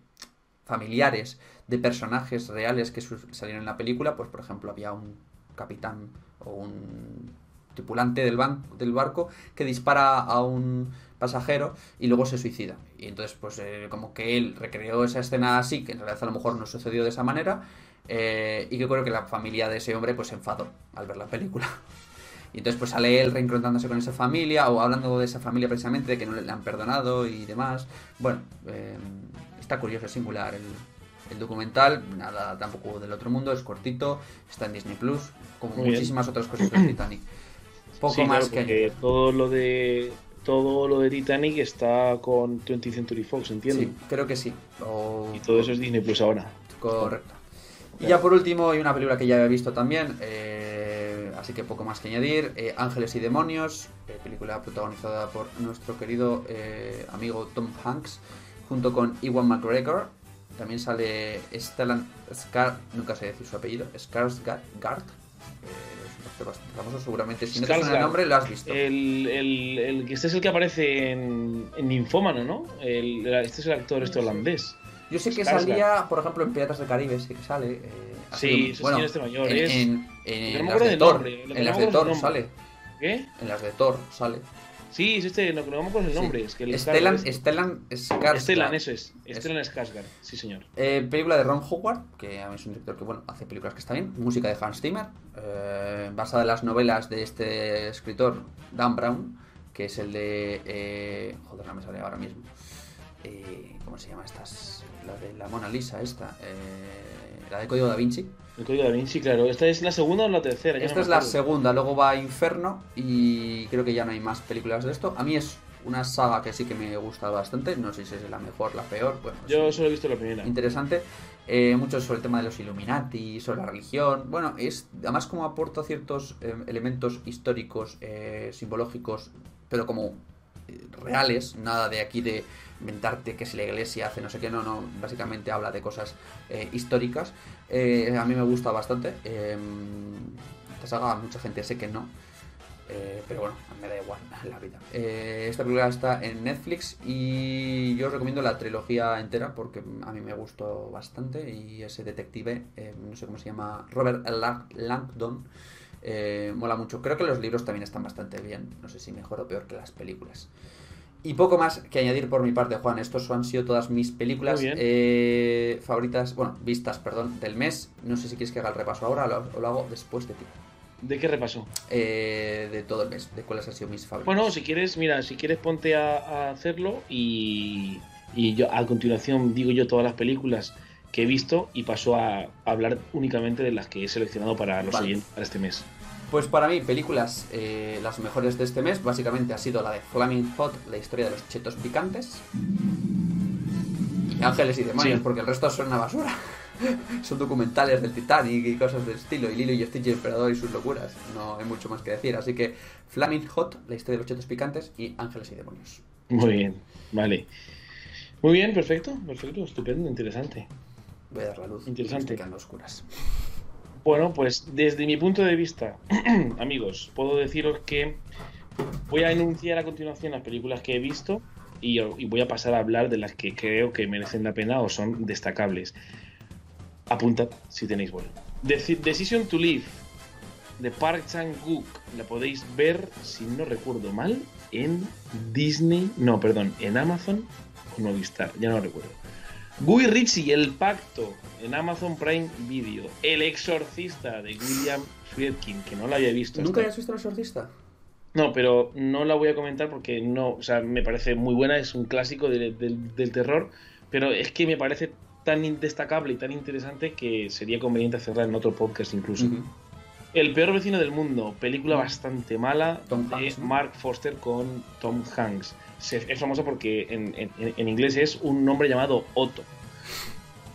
familiares de personajes reales que salieron en la película. Pues, por ejemplo, había un capitán o un tripulante del, del barco que dispara a un pasajero y luego se suicida. Y entonces, pues eh, como que él recreó esa escena así, que en realidad a lo mejor no sucedió de esa manera, eh, y que creo que la familia de ese hombre pues se enfadó al ver la película. Y entonces pues sale él reencontrándose con esa familia o hablando de esa familia precisamente, de que no le han perdonado y demás. Bueno, eh, está curioso, es singular el, el documental, nada tampoco del otro mundo, es cortito, está en Disney Plus, como Muy bien. muchísimas otras cosas de Titanic. Poco Sí, más claro, que todo lo de todo lo de Titanic está con 20th Century Fox, entiendo. Sí, creo que sí. O- Y todo eso es Disney Plus ahora. Correcto. Y ya por último, hay una película que ya he visto también, eh, así que poco más que añadir. eh, Ángeles y Demonios, eh, película protagonizada por nuestro querido eh, amigo Tom Hanks, junto con Ewan McGregor. También sale Stellan Skar, nunca sé decir su apellido, Skarsgård. es un actor bastante famoso, seguramente. Si no te suena el nombre, lo has visto. El, el, el- este es el que aparece en, en Ninfómano, ¿no? El- este es el actor este holandés. Yo sé que Skarsgård. salía, por ejemplo, en Piratas del Caribe, sí que sale. Sí, ese señor este mayor, En, es- en- en las de Thor, nombre, en las de es Thor sale. ¿Qué? En las de Thor sale. Sí, es este, no, no acuerdo el Sí. nombre. Es que el Stellan, Stellan Skarsgård. Stellan, eso es. Stellan Skarsgård, sí señor. Eh, película de Ron Howard, que a mí es un director que bueno, hace películas que está bien. Música de Hans Zimmer, eh, basada en las novelas de este escritor, Dan Brown, que es el de... eh, joder, no me sale ahora mismo. Eh, ¿Cómo se llama estas? La de la Mona Lisa, esta. eh, la de Código Da Vinci. El código da Vinci, claro. ¿Esta es la segunda o la tercera? Ya Esta es la segunda, luego va a Inferno y creo que ya no hay más películas de esto. A mí es una saga que sí que me gusta bastante, no sé si es la mejor, la peor, bueno, Yo solo he visto la primera. interesante. Eh, mucho sobre el tema de los Illuminati, sobre la religión. Bueno, es además como aporta ciertos eh, elementos históricos, eh, simbológicos, pero como eh, reales, nada de aquí de inventarte que si la iglesia hace no sé qué, no, no, básicamente habla de cosas eh, históricas. Eh, a mí me gusta bastante. Eh, esta saga mucha gente sé que no. Eh, pero bueno, me da igual la vida. Esta película está en Netflix y yo os recomiendo la trilogía entera porque a mí me gustó bastante y ese detective, eh, no sé cómo se llama, Robert Lang- Langdon, mola mucho. Creo que los libros también están bastante bien, no sé si mejor o peor que las películas. Y poco más que añadir por mi parte, Juan. Estos han sido todas mis películas eh, favoritas, bueno, vistas, perdón, del mes. No sé si quieres que haga el repaso ahora o lo, o lo hago después de ti. ¿De qué repaso? Eh, de todo el mes, de cuáles han sido mis favoritas. Bueno, si quieres, mira, si quieres ponte a, a hacerlo y, y yo a continuación digo yo todas las películas que he visto y paso a hablar únicamente de las que he seleccionado para los Vale. oyentes para este mes. Pues para mí, películas, eh, las mejores de este mes, básicamente ha sido la de Flaming Hot, la historia de los chetos picantes. Y Ángeles y Demonios, Sí. porque el resto son una basura. son documentales del Titanic y cosas del estilo, y Lilo y Stitch y el Emperador y sus locuras. No hay mucho más que decir. Así que Flaming Hot, la historia de los chetos picantes, y Ángeles y Demonios. Muy bien, vale. Muy bien, perfecto, perfecto, estupendo, interesante. Voy a dar la luz. Interesante. Quedan oscuras. Bueno, pues desde mi punto de vista, amigos, puedo deciros que voy a enunciar a continuación las películas que he visto y, voy a pasar a hablar de las que creo que merecen la pena o son destacables. Apuntad si tenéis vuelo. Deci- Decision to Live de Park Chan-wook la podéis ver, si no recuerdo mal, en Disney, no, perdón, en Amazon o Movistar, ya no recuerdo. Guy Ritchie, El Pacto, en Amazon Prime Video. El Exorcista de William Friedkin, que no la había visto. ¿Nunca habías visto El Exorcista? No, pero no la voy a comentar porque no, o sea, me parece muy buena, es un clásico del- terror, pero es que me parece tan destacable y tan interesante que sería conveniente hacerla en otro podcast incluso. El peor vecino del mundo, película bastante mala Tom de Hanks, ¿no? Mark Foster con Tom Hanks. Es famosa porque en, en- en inglés es un nombre llamado Otto.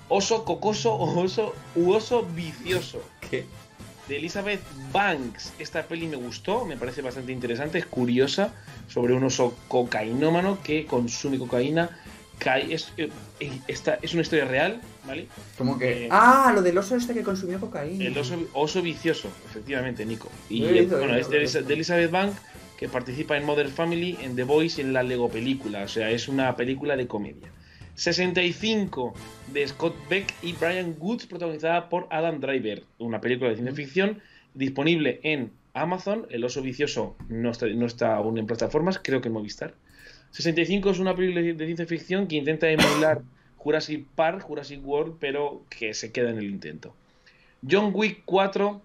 Oso cocoso o oso u oso vicioso. ¿Qué? De Elizabeth Banks. Esta peli me gustó, me parece bastante interesante, es curiosa, sobre un oso cocainómano que consume cocaína. Cae, es, eh, esta, es una historia real, ¿vale? Como que. Eh, Ah, lo del oso este que consumió cocaína. El oso, oso vicioso, efectivamente, Nico. Y bueno, es de, de Elizabeth Bank, que participa en Mother Family, en The Voice y en la Lego película. O sea, es una película de comedia. 65 de Scott Beck y Brian Woods, protagonizada por Adam Driver. Una película de ciencia ficción disponible en Amazon. El oso vicioso no está, no está aún en plataformas, creo que en Movistar. 65 es una película de ciencia ficción que intenta emular Jurassic Park, Jurassic World, pero que se queda en el intento. John Wick 4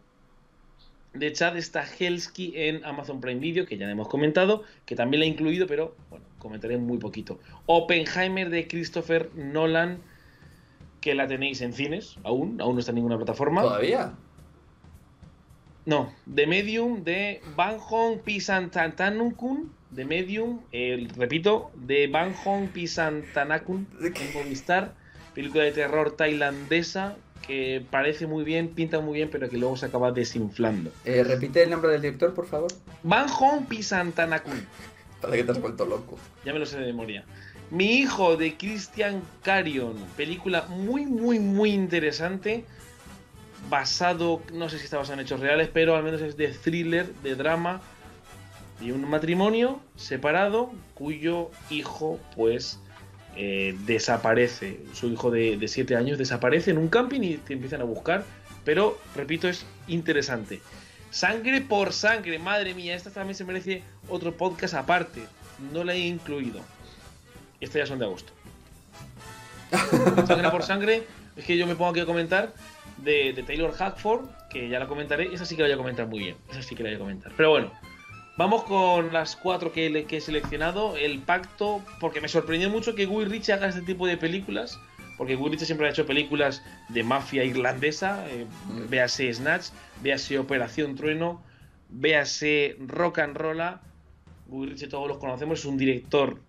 de Chad Stahelski en Amazon Prime Video, que ya hemos comentado, que también la he incluido, pero bueno, comentaré muy poquito. Oppenheimer de Christopher Nolan, que la tenéis en cines, aún, aún no está en ninguna plataforma. ¿Todavía? No, The Medium de Van Hong Pisantantanukun, de Medium, el, repito, de Van Hong Pisantanakun en Movistar, película de terror tailandesa que parece muy bien, pinta muy bien, pero que luego se acaba desinflando. Eh, repite el nombre del director, por favor. Van Hong Pisantanakun. Parece que te has vuelto loco. Ya me lo sé de memoria. Mi hijo de Christian Carion, película muy, muy, muy interesante. Basado, no sé si está basado en hechos reales, pero al menos es de thriller, de drama. Y un matrimonio separado cuyo hijo, pues, eh, desaparece. Su hijo de 7 años desaparece en un camping y te empiezan a buscar. Pero, repito, es interesante. Sangre por sangre, madre mía, esta también se merece otro podcast aparte. No la he incluido. Estas ya son de agosto. sangre por sangre, es que yo me pongo aquí a comentar de, de, Taylor Hackford, que ya la comentaré. Esa sí que la voy a comentar muy bien. Esa sí que la voy a comentar. Pero bueno, vamos con las cuatro que, he seleccionado. El pacto, porque me sorprendió mucho que Guy Ritchie haga este tipo de películas porque Guy Ritchie siempre ha hecho películas de mafia irlandesa, eh, véase Snatch, véase Operación Trueno, véase Rock and Rolla. Guy Ritchie todos los conocemos, es un director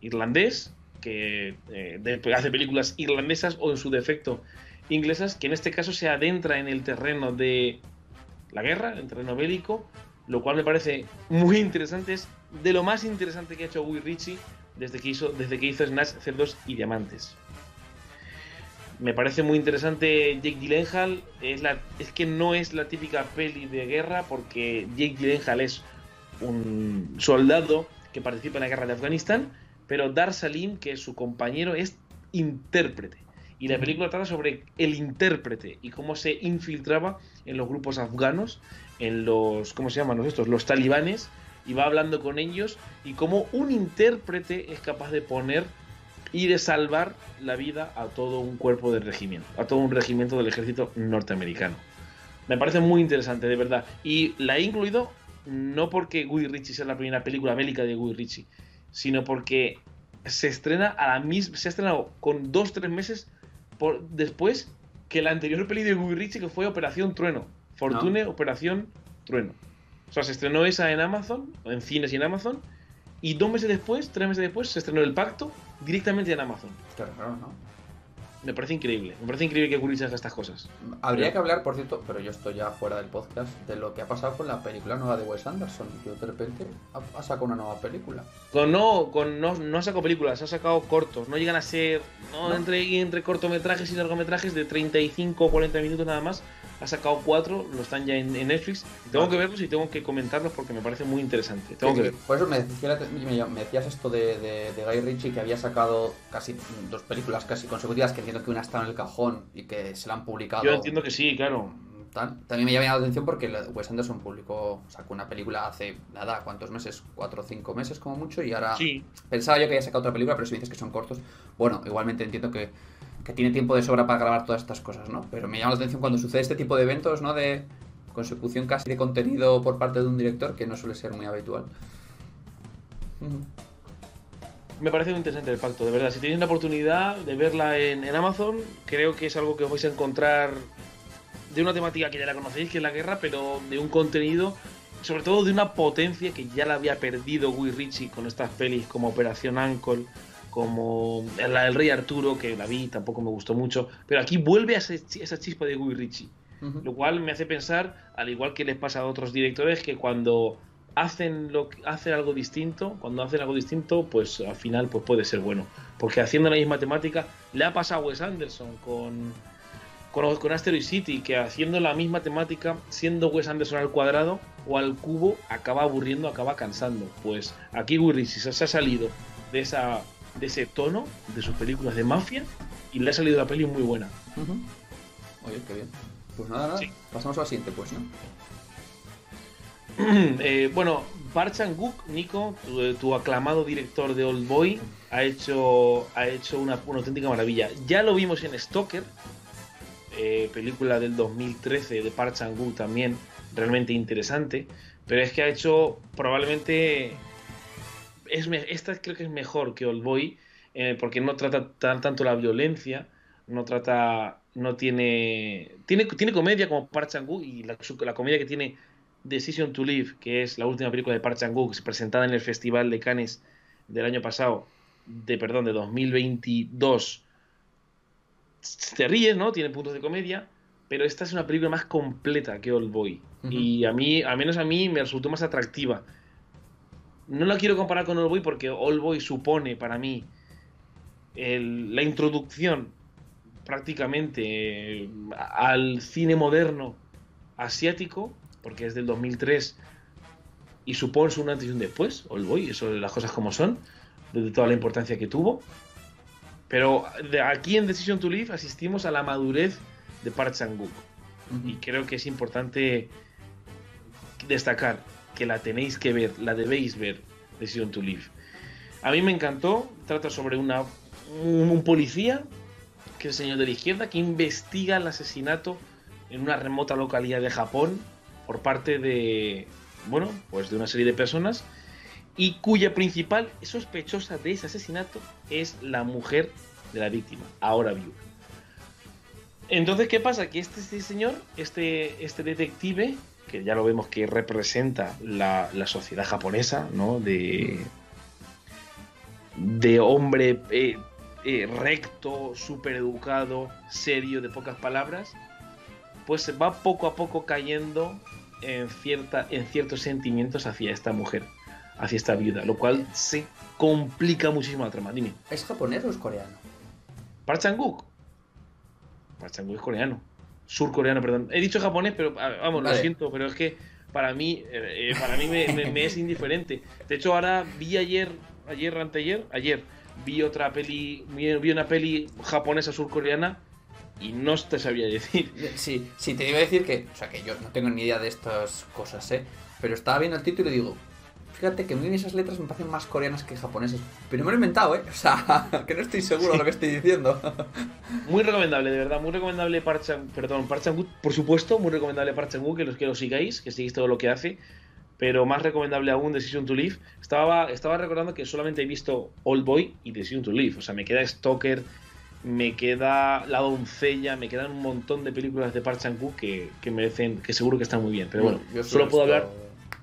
irlandés que eh, hace películas irlandesas o en su defecto inglesas, que en este caso se adentra en el terreno de la guerra, el terreno bélico, lo cual me parece muy interesante, es de lo más interesante que ha hecho Guy Ritchie desde que hizo, desde que hizo Snatch, Cerdos y Diamantes. Me parece muy interesante Jake Gyllenhaal. Es, la, es que no es la típica peli de guerra porque Jake Gyllenhaal es un soldado que participa en la guerra de Afganistán, pero Dar Salim, que es su compañero, es intérprete. Y la película trata sobre el intérprete y cómo se infiltraba en los grupos afganos, en los, ¿cómo se llaman los estos? Los talibanes, y va hablando con ellos y cómo un intérprete es capaz de poner y de salvar la vida a todo un cuerpo de regimiento, a todo un regimiento del ejército norteamericano. Me parece muy interesante, de verdad. Y la he incluido no porque Guy Ritchie sea la primera película bélica de Guy Ritchie, sino porque se estrena a la misma, se ha estrenado con dos tres meses por, después que la anterior peli de Guy Ritchie que fue Operación Trueno, Fortune Operación Trueno. O sea, se estrenó esa en Amazon, en cines y en Amazon, y dos meses después, tres meses después, se estrenó El Pacto directamente en Amazon. Qué raro, ¿no? Me parece increíble. Me parece increíble que Ritchie haga estas cosas. Habría que hablar, por cierto, pero yo estoy ya fuera del podcast, de lo que ha pasado con la película nueva de Wes Anderson. Yo de repente ha, ha sacado una nueva película. Con no, con no, no ha sacado películas, ha sacado cortos. No llegan a ser. No, No. Entre, entre cortometrajes y largometrajes de 35 o 40 minutos nada más. Ha sacado cuatro, lo están ya en, en Netflix. Tengo que verlos y tengo que comentarlos porque me parece muy interesante. Tengo que ver. Por eso me, decía- me- me decías esto de, de, de Guy Ritchie que había sacado casi dos películas casi consecutivas, que entiendo que una está en el cajón y que se la han publicado. Yo entiendo que sí, claro. También me llama la atención porque Wes Anderson publicó, sacó una película hace nada, ¿cuántos meses? Cuatro o cinco meses como mucho y ahora Sí, pensaba yo que había sacado otra película, pero si me dices que son cortos, bueno, igualmente entiendo que, que tiene tiempo de sobra para grabar todas estas cosas, ¿no? Pero me llama la atención cuando sucede este tipo de eventos, ¿no? De consecución casi de contenido por parte de un director, que no suele ser muy habitual. Me parece muy interesante el pacto, de verdad. Si tenéis la oportunidad de verla en, en Amazon, creo que es algo que os vais a encontrar de una temática que ya la conocéis, que es la guerra, pero de un contenido, sobre todo de una potencia que ya la había perdido Guy Ritchie con estas pelis como Operación Ankle, como la del Rey Arturo, que la vi, tampoco me gustó mucho, pero aquí vuelve a ese- esa chispa de Guy Ritchie. Lo cual me hace pensar, al igual que les pasa a otros directores, que cuando hacen lo hacen algo distinto, cuando hacen algo distinto, pues al final pues puede ser bueno. Porque haciendo la misma temática, le ha pasado a Wes Anderson con, con, con Asteroid City, que haciendo la misma temática, siendo Wes Anderson al cuadrado o al cubo, acaba aburriendo, acaba cansando. Pues aquí Guy Ritchie se ha salido de esa de ese tono de sus películas de mafia y le ha salido la peli muy buena. Oye, qué bien. Pues nada, nada. Sí. Pasamos a la siguiente, pues, ¿no? Eh, bueno, Park Chan-wook, Nico, tu, tu aclamado director de Old Boy, ha hecho, ha hecho una, una auténtica maravilla. Ya lo vimos en Stalker, eh, película del 2013 de Park también, realmente interesante. Pero es que ha hecho probablemente... Es, esta creo que es mejor que Old Boy, eh, porque no trata tan, tanto la violencia, no trata... No tiene... Tiene, tiene comedia como Park Chan-wook y la, comedia que tiene Decision to Live, que es la última película de Park Chan-wook, presentada en el Festival de Cannes del año pasado, de perdón, de 2022, te ríes, ¿no? Tiene puntos de comedia, pero esta es una película más completa que Old Boy. Y a mí, al menos a mí, me resultó más atractiva. No la quiero comparar con Old Boy porque Old Boy supone para mí el- la introducción prácticamente eh, al cine moderno asiático, porque es del 2003 y supone un antes y un después, Old Boy, eso de las cosas como son, de toda la importancia que tuvo. Pero de aquí en Decision to Live asistimos a la madurez de Park Chan-wook y creo que es importante destacar que la tenéis que ver, la debéis ver, Decision to Live. A mí me encantó, trata sobre una, un, policía, que es el señor de la izquierda, que investiga el asesinato en una remota localidad de Japón por parte de, bueno, pues de una serie de personas y cuya principal sospechosa de ese asesinato es la mujer de la víctima, ahora viuda. Entonces, ¿qué pasa? Que este, este señor, este, este detective, que ya lo vemos que representa la, la sociedad japonesa, ¿no? De, de hombre eh, eh, recto, súper educado, serio, de pocas palabras, pues va poco a poco cayendo en, cierta, en ciertos sentimientos hacia esta mujer, hacia esta viuda, lo cual se complica muchísimo la trama. Dime, ¿Es japonés o es coreano? Park Chan-wook es coreano. Surcoreano, perdón. He dicho japonés, pero ah, vamos, Vale. lo siento, pero es que para mí, eh, eh, para mí me, me- me es indiferente. De hecho, ahora vi ayer, ayer, anteayer, ayer, vi otra peli, vi, una peli japonesa surcoreana y no te sabría decir. Sí, sí, te iba a decir que, o sea, que yo no tengo ni idea de estas cosas, ¿eh? Pero estaba viendo el título y digo, fíjate que a mí esas letras me parecen más coreanas que japonesas. Pero me lo he inventado, ¿eh? O sea, que no estoy seguro de lo que estoy diciendo. Muy recomendable, de verdad, muy recomendable Park Chan, perdón, Park Chan-wook, por supuesto, muy recomendable Park Chan-wook, que los que lo sigáis, que sigáis todo lo que hace, pero más recomendable aún Decision to Live. Estaba, estaba recordando que solamente he visto Old Boy y Decision to Live, o sea, me queda Stalker, me queda La Doncella, me quedan un montón de películas de Park Chan-wook que, que merecen, que seguro que están muy bien, pero bueno, yo solo puedo hablar,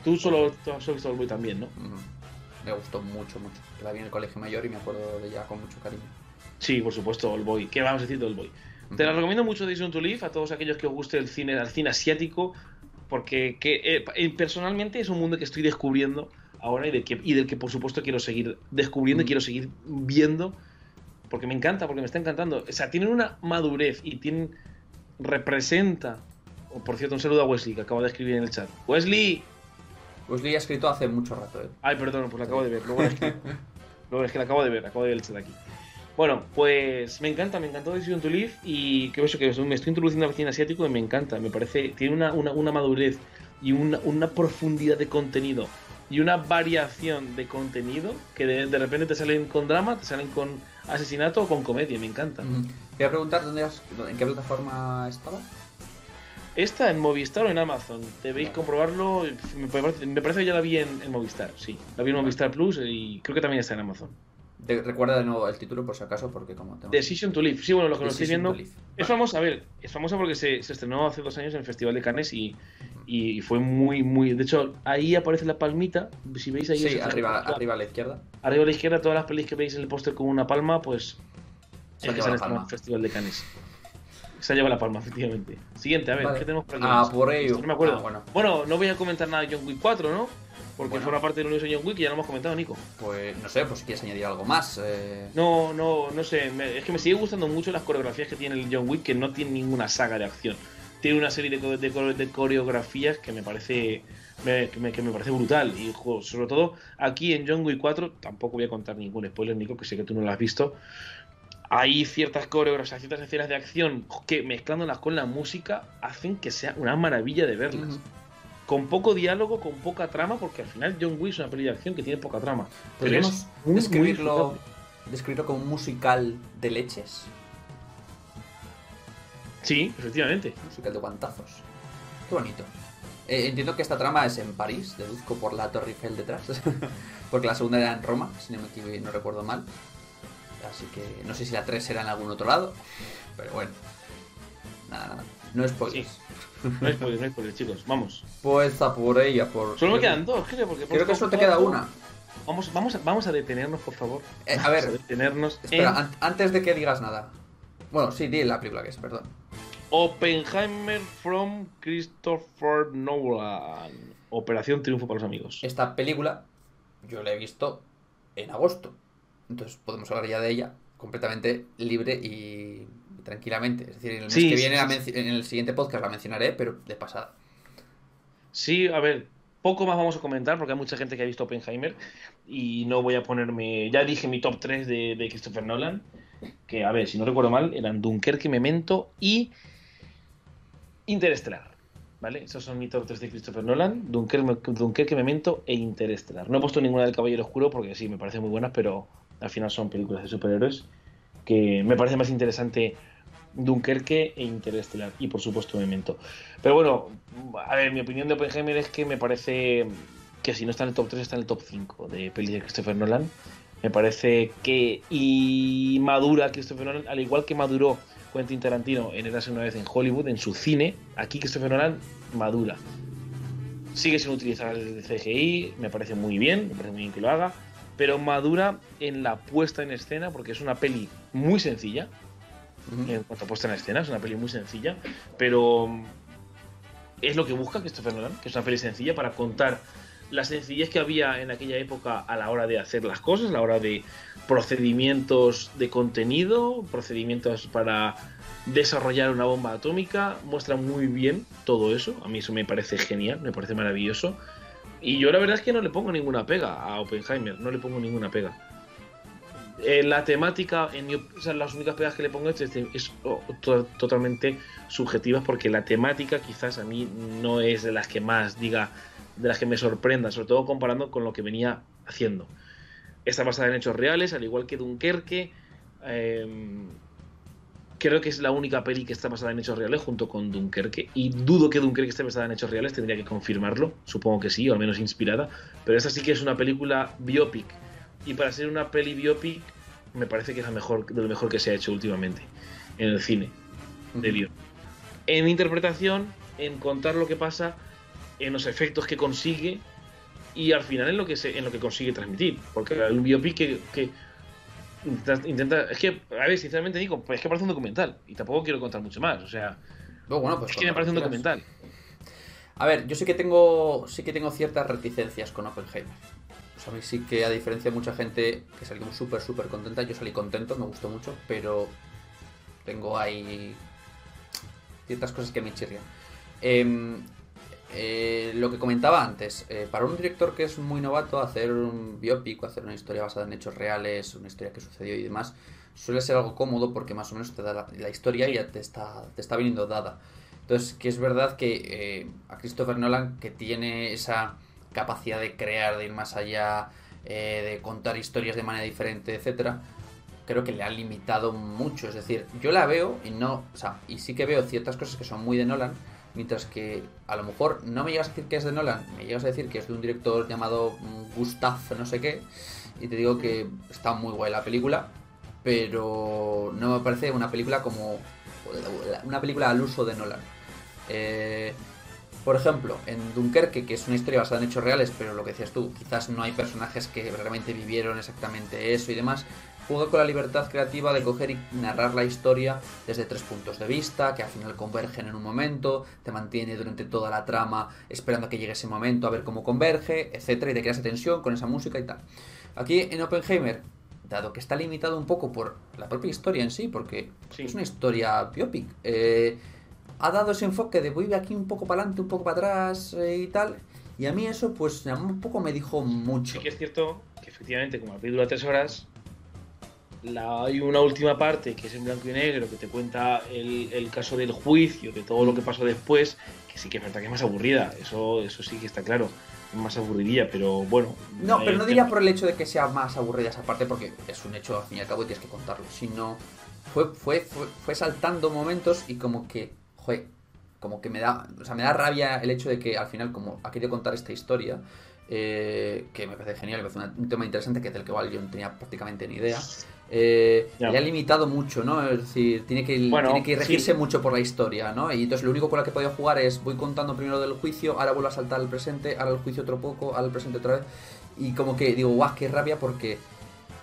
tú solo, tú has visto Old Boy también, ¿no? Mm, Me gustó mucho, mucho. La vi en el colegio mayor y me acuerdo de ella con mucho cariño. Sí, por supuesto, Old Boy. ¿Qué vamos a decir de Old Boy? Te la recomiendo mucho Decision to Live a todos aquellos que os guste el cine, el cine asiático, porque que, eh, eh, personalmente es un mundo que estoy descubriendo ahora y, de que, y del que por supuesto quiero seguir descubriendo y quiero seguir viendo, porque me encanta, porque me está encantando. O sea, tienen una madurez y tienen representa. Por cierto, un saludo a Wesley que acaba de escribir en el chat. Wesley, Pues le he escrito hace mucho rato, ¿eh? Ay, perdón, pues la acabo de ver. Luego es que, luego es que la acabo de ver, acabo de ver el chat aquí. Bueno, pues me encanta, me encantó Decision to Live y que eso que me estoy introduciendo al cine asiático y me encanta, me parece, tiene una, una, una madurez y una, una profundidad de contenido y una variación de contenido que de, de repente te salen con drama, te salen con asesinato o con comedia, me encanta. Te iba a preguntar dónde has- en qué plataforma estaba. Esta en Movistar o en Amazon, debéis comprobarlo, me parece, me parece que ya la vi en, en Movistar, sí, la vi en Movistar Plus y creo que también está en Amazon. Recuerda de nuevo el título por si acaso, porque como tengo... Decision to Live. Sí, bueno, lo que lo estoy viendo. Es famosa, a ver, es famosa porque se, se estrenó hace dos años en el Festival de Cannes y, y fue muy, muy. De hecho, ahí aparece la palmita. Si veis ahí. Sí, arriba, arriba a la izquierda. Arriba a la izquierda, todas las pelis que veis en el póster con una palma, pues. Se es que se en el Festival de Cannes. Se ha llevado la palma, efectivamente. Siguiente, a ver, Vale. ¿qué tenemos por aquí? Ah, por ello. No me acuerdo. Ah, bueno. bueno. no voy a comentar nada de John Wick 4, ¿no? Porque Bueno. forma parte del universo de John Wick y ya lo hemos comentado, Nico. Pues no sé, pues si quieres añadir algo más. eh, No, no, no sé. me- es que me sigue gustando mucho las coreografías que tiene el John Wick, que no tiene ninguna saga de acción. Tiene una serie de, de de coreografías que me parece me- que, me, que me parece brutal. Y sobre todo aquí en John Wick 4, tampoco voy a contar ningún spoiler, Nico, que sé que tú no lo has visto. Hay ciertas coreografías, ciertas escenas de acción que mezclándolas con la música hacen que sea una maravilla de verlas. Con poco diálogo, con poca trama, porque al final John Wick es una peli de acción que tiene poca trama. ¿Podríamos es describirlo, describirlo como un musical de leches? Sí, efectivamente. Un musical de guantazos. Qué bonito. Eh, entiendo que esta trama es en París, deduzco por la Torre Eiffel detrás, porque la segunda era en Roma, si no me equivoco, no recuerdo mal. Así que no sé si la 3 era en algún otro lado, pero bueno. Nada, nada. No es spoilers. No hay spoilers, no spoilers, chicos. Vamos. Pues a por ella, por. Solo me quedan dos, creo. Porque Creo que solo te queda una. Vamos, vamos, a, vamos a detenernos, por favor. Eh, a Vamos ver, detenernos Espera, en an- antes de que digas nada. Bueno, sí, di la película que es, perdón. Oppenheimer from Christopher Nolan. Operación Triunfo para los amigos. Esta película yo la he visto en agosto. Entonces podemos hablar ya de ella completamente libre y tranquilamente. Es decir, en el mes que viene, sí, en el siguiente podcast la mencionaré, pero de pasada. Sí, a ver, poco más vamos a comentar porque hay mucha gente que ha visto Oppenheimer y no voy a ponerme. Ya dije mi top 3 de, de Christopher Nolan. Que, a ver, si no recuerdo mal, eran Dunkerque, Memento y Interestelar. ¿Vale? Esos son mis top 3 de Christopher Nolan: Dunkerque, Dunkerque, Memento e Interestelar. No he puesto ninguna del Caballero Oscuro porque sí, me parecen muy buenas, pero al final son películas de superhéroes que me parece más interesante Dunkerque e Interestelar y por supuesto Memento. Pero bueno, a ver, mi opinión de Oppenheimer es que me parece que si no está en el top 3 está en el top 5 de pelis de Christopher Nolan. Me parece que y madura Christopher Nolan, al igual que maduró Quentin Tarantino en Érase una vez en Hollywood, en su cine, aquí Christopher Nolan madura. Sigue sin utilizar el CGI, me parece muy bien, me parece muy bien que lo haga, pero madura en la puesta en escena porque es una peli muy sencilla, Ujú. en cuanto a puesta en escena, es una peli muy sencilla, pero mm, es lo que busca Christopher Nolan, que es una peli sencilla para contar la sencillez que había en aquella época a la hora de hacer las cosas, a la hora de procedimientos de contenido, procedimientos para desarrollar una bomba atómica, muestra muy bien todo eso, a mí eso me parece genial, me parece maravilloso, y yo la verdad es que no le pongo ninguna pega a Oppenheimer, no le pongo ninguna pega. Eh, la temática, en mi o sea, las únicas pegas que le pongo es, es- es, to- totalmente subjetivas porque la temática quizás a mí no es de las que más diga, de las que me sorprenda, sobre todo comparando con lo que venía haciendo. Está basada en hechos reales, al igual que Dunkerque. eh, creo que es la única peli que está basada en hechos reales junto con Dunkerque. Y dudo que Dunkerque esté basada en hechos reales, tendría que confirmarlo. Supongo que sí, o al menos inspirada. Pero esta sí que es una película biopic. Y para ser una peli biopic, me parece que es la mejor, de lo mejor que se ha hecho últimamente en el cine de bio. En interpretación, en contar lo que pasa, en los efectos que consigue y al final en lo que se, en lo que consigue transmitir. Porque un biopic que, que intenta, Es que, a ver, sinceramente digo, pues es que parece un documental. Y tampoco quiero contar mucho más. O sea, No, bueno, pues es que me parece un documental. A ver, yo sí que tengo sí que tengo ciertas reticencias con Oppenheimer. O sea, a mí sí que a diferencia de mucha gente que salió súper, súper contenta, yo salí contento, me gustó mucho, pero tengo ahí ciertas cosas que me chirrian. Em, eh, lo que comentaba antes, eh, para un director que es muy novato, hacer un biopic hacer una historia basada en hechos reales, una historia que sucedió y demás, suele ser algo cómodo porque más o menos te da la, la historia y ya te está, te está viniendo dada. Entonces, que es verdad que eh, a Christopher Nolan, que tiene esa capacidad de crear, de ir más allá, eh, de contar historias de manera diferente, etcétera, creo que le ha limitado mucho. Es decir, yo la veo y no, o sea, y sí que veo ciertas cosas que son muy de Nolan, mientras que a lo mejor no me llegas a decir que es de Nolan, me llegas a decir que es de un director llamado mm, Gustav no sé qué, y te digo que está muy guay la película, pero no me parece una película como una película al uso de Nolan. Eh, por ejemplo, en Dunkerque, que es una historia basada en hechos reales, pero lo que decías tú, quizás no hay personajes que realmente vivieron exactamente eso y demás, juega con la libertad creativa de coger y narrar la historia desde tres puntos de vista, que al final convergen en un momento, te mantiene durante toda la trama esperando a que llegue ese momento a ver cómo converge, etcétera, y te creas tensión con esa música y tal. Aquí en Oppenheimer, dado que está limitado un poco por la propia historia en sí, porque Sí. es una historia biopic, eh, ha dado ese enfoque de voy aquí un poco para adelante, un poco para atrás eh, y tal. Y a mí eso, pues, un poco me dijo mucho. Sí que es cierto que efectivamente, como la película dura tres horas, la, hay una última parte que es en blanco y negro, que te cuenta el, el caso del juicio, de todo lo que pasó después, que sí que es verdad que es más aburrida, eso, eso sí que está claro, es más aburridilla, pero bueno. No, pero no diría por el hecho de que sea más aburrida esa parte, porque es un hecho al fin y al cabo y tienes que contarlo, sino fue, fue, fue, fue saltando momentos y como que, joder, como que me da, o sea, me da rabia el hecho de que al final, como ha querido contar esta historia, eh, que me parece genial, me parece un tema interesante que del que igual yo no tenía prácticamente ni idea. eh, le ha limitado mucho, ¿no? Es decir, tiene que, Bueno, tiene que regirse sí. mucho por la historia, ¿no? Y entonces lo único con lo que podido jugar es voy contando primero del juicio, ahora vuelvo a saltar al presente, ahora el juicio otro poco, ahora el presente otra vez. Y como que digo, guau, qué rabia porque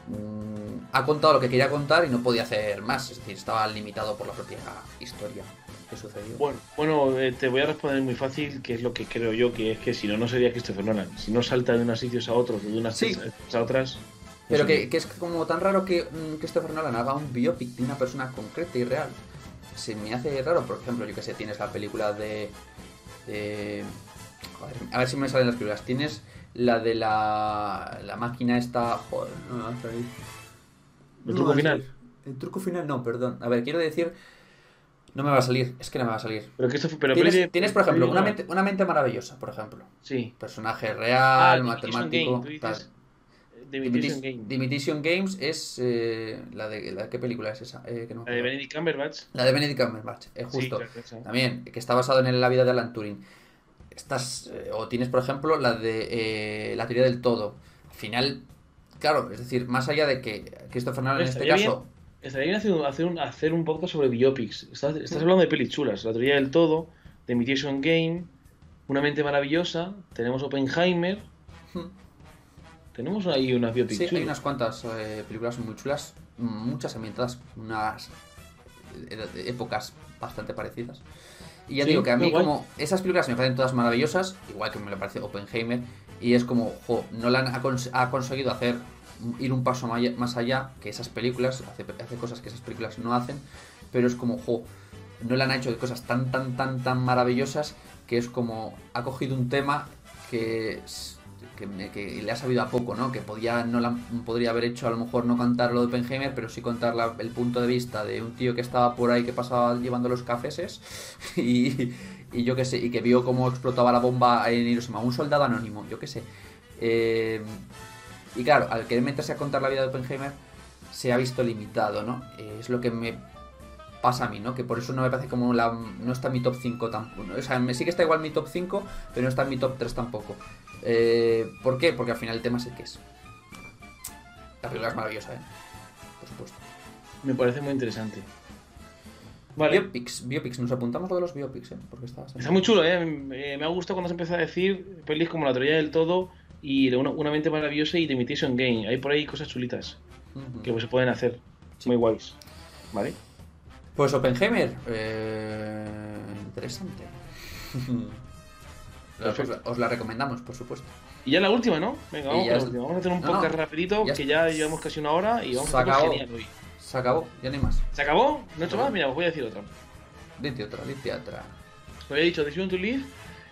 mm, ha contado lo que quería contar y no podía hacer más. Es decir, estaba limitado por la propia historia que sucedió. Bueno, bueno eh, te voy a responder muy fácil, que es lo que creo yo, que es que si no, no sería Christopher Nolan. Si no salta de unos sitios a otros, de unas Sí. cosas a otras. Pero que, es como tan raro que mm, Christopher Nolan haga un biopic de una persona concreta y real. Se me hace raro, por ejemplo, yo que sé, tienes la película de. de- joder, a ver si me salen las películas. Tienes la de la, la máquina esta. Joder, no me va a salir. ¿El truco final? El truco final no, perdón. A ver, quiero decir. No me va a salir, es que no me va a salir. Pero que esto fue- pero tienes, por ejemplo, una mente, una mente maravillosa, por ejemplo. Sí. Personaje Ah, real, Imitation matemático. Game, tú dices, tal. eh, The The Imitation Imitation, Game. The Imitation Games es eh, la de la, ¿qué película es esa? Eh, que no me La de. Benedict Cumberbatch. La de Benedict Cumberbatch, eh, Sí, justo. claro. También, que está basado en la vida de Alan Turing. Estás, eh, o tienes, por ejemplo, la de eh, la teoría del todo. Al final, claro, es decir, más allá de que Christopher Nolan en este caso... Estaría bien hacer un, hacer un, hacer un podcast sobre biopics. Estás, estás hablando de pelis chulas. La teoría del todo, The Imitation Game, Una mente maravillosa. Tenemos Oppenheimer. hmm, Tenemos ahí unas biopics Sí, hay unas cuantas eh, películas muy chulas, muchas ambientadas, unas eh, épocas bastante parecidas. Y ya Sí, digo que a mí guay. como esas películas me parecen todas maravillosas, igual que me lo parece Oppenheimer, y es como, jo, Nolan ha, cons- ha conseguido hacer ir un paso más allá que esas películas, hace, hace cosas que esas películas no hacen, pero es como, jo, Nolan ha hecho cosas tan, tan, tan, tan maravillosas que es como, ha cogido un tema que, es- que, que le ha sabido a poco, ¿no? Que podía, Nolan podría haber hecho a lo mejor no contar lo de Oppenheimer, pero sí contar la- el punto de vista de un tío que estaba por ahí que pasaba llevando los cafeses y, y yo qué sé, y que vio cómo explotaba la bomba en Hiroshima, un soldado anónimo, yo qué sé. Eh, y claro, al querer meterse a contar la vida de Oppenheimer, se ha visto limitado, ¿no? Eh, es lo que me pasa a mí, ¿no? Que por eso no me parece como la... No está en mi top 5 tampoco. O sea, sí que está igual mi top 5, pero no está en mi top 3 tampoco. Eh, ¿Por qué? Porque al final el tema es el que es. La película es maravillosa, ¿eh? Por supuesto. Me parece muy interesante. Vale. Biopics, biopics, nos apuntamos lo de los biopics, ¿eh? Porque está bastante- Está muy chulo, ¿eh? Eh, Me ha gustado cuando se empezó a decir pelis como La teoría del todo y una, una mente maravillosa y The Imitation Game. Hay por ahí cosas chulitas que se pueden hacer. Sí. Muy guays. ¿Vale? Pues Oppenheimer, eh, interesante. os, Perfecto. os la recomendamos, por supuesto. Y ya la última, ¿no? Venga, vamos es- última. Vamos a hacer un No, no. podcast rapidito, Ya que es- ya llevamos casi una hora y vamos Se a acabó. genial hoy. Se acabó, ya no hay más. ¿Se acabó? ¿No he hecho más? Mira, os voy a decir otra. Dite otra, dite otra. Lo había dicho, Decision to Live,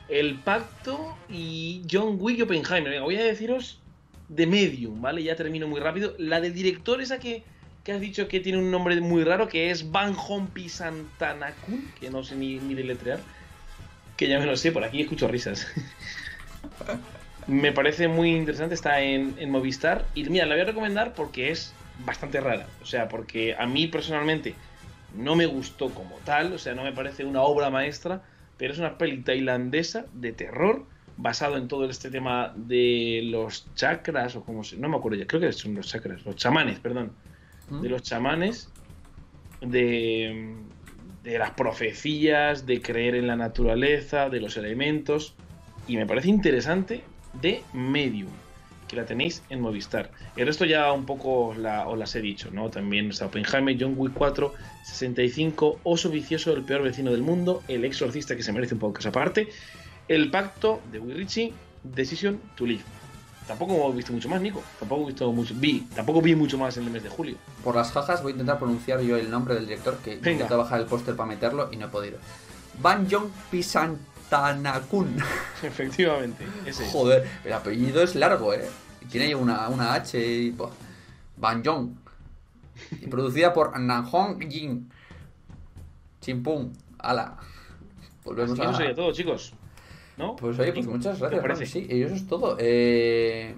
El Pacto y John Wick y Oppenheimer. Venga, voy a deciros de Medium, ¿vale? Ya termino muy rápido. La del director, esa que, que has dicho que tiene un nombre muy raro, que es Van Hompi Santanakun, que no sé ni, ni deletrear. Que ya me lo sé, por aquí escucho risas. me parece muy interesante, está en, en Movistar. Y mira, la voy a recomendar porque es bastante rara. O sea, porque a mí personalmente no me gustó como tal, o sea, no me parece una obra maestra, pero es una peli tailandesa de terror basado en todo este tema de los chakras o como se, no me acuerdo ya, creo que son los chakras, los chamanes, perdón, ¿Mm? de los chamanes, de, de las profecías, de creer en la naturaleza, de los elementos, y me parece interesante de Medium, que la tenéis en Movistar. El resto ya un poco la, os las he dicho, ¿no? También está Oppenheimer, John Wick 4, 65, Oso Vicioso, el peor vecino del mundo, El Exorcista, que se merece un podcast aparte, El Pacto de Will Decision to Live. Tampoco hemos visto mucho más, Nico. Tampoco he visto mucho. Vi, tampoco vi mucho más en el mes de julio. Por las jajas voy a intentar pronunciar yo el nombre del director, que Venga. intento bajar el póster para meterlo y no he podido. Ban Jong Pisantanakun. Efectivamente, ese es. Joder, el apellido es largo, ¿eh? Tiene una, una H y... buah. Ban Jong. Y producida por Nanhong Jin. Chimpum. Ala. Volvemos Así a... eso sería todo, chicos. ¿No? Pues oye, pues muchas ¿qué te gracias. parece? Sí, y eso es todo. Eh,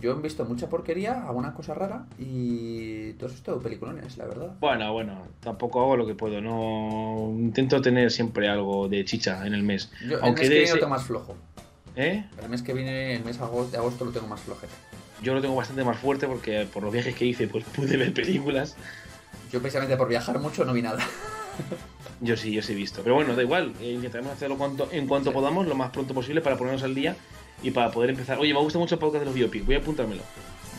yo he visto mucha porquería, alguna cosa rara y todo esto peliculones, la verdad. Bueno, bueno, tampoco hago lo que puedo. No intento tener siempre algo de chicha en el mes. Yo el Aunque mes que de viene ese- lo tengo más flojo. ¿Eh? El mes que viene, el mes de agosto lo tengo más flojete. Yo lo tengo bastante más fuerte porque por los viajes que hice, pues pude ver películas. Yo precisamente por viajar mucho no vi nada. Yo sí, yo sí he visto. Pero bueno, da igual. eh, intentaremos hacerlo cuanto, en cuanto podamos, lo más pronto posible para ponernos al día y para poder empezar. Oye, me gusta mucho el podcast de los biopics. Voy a apuntármelo.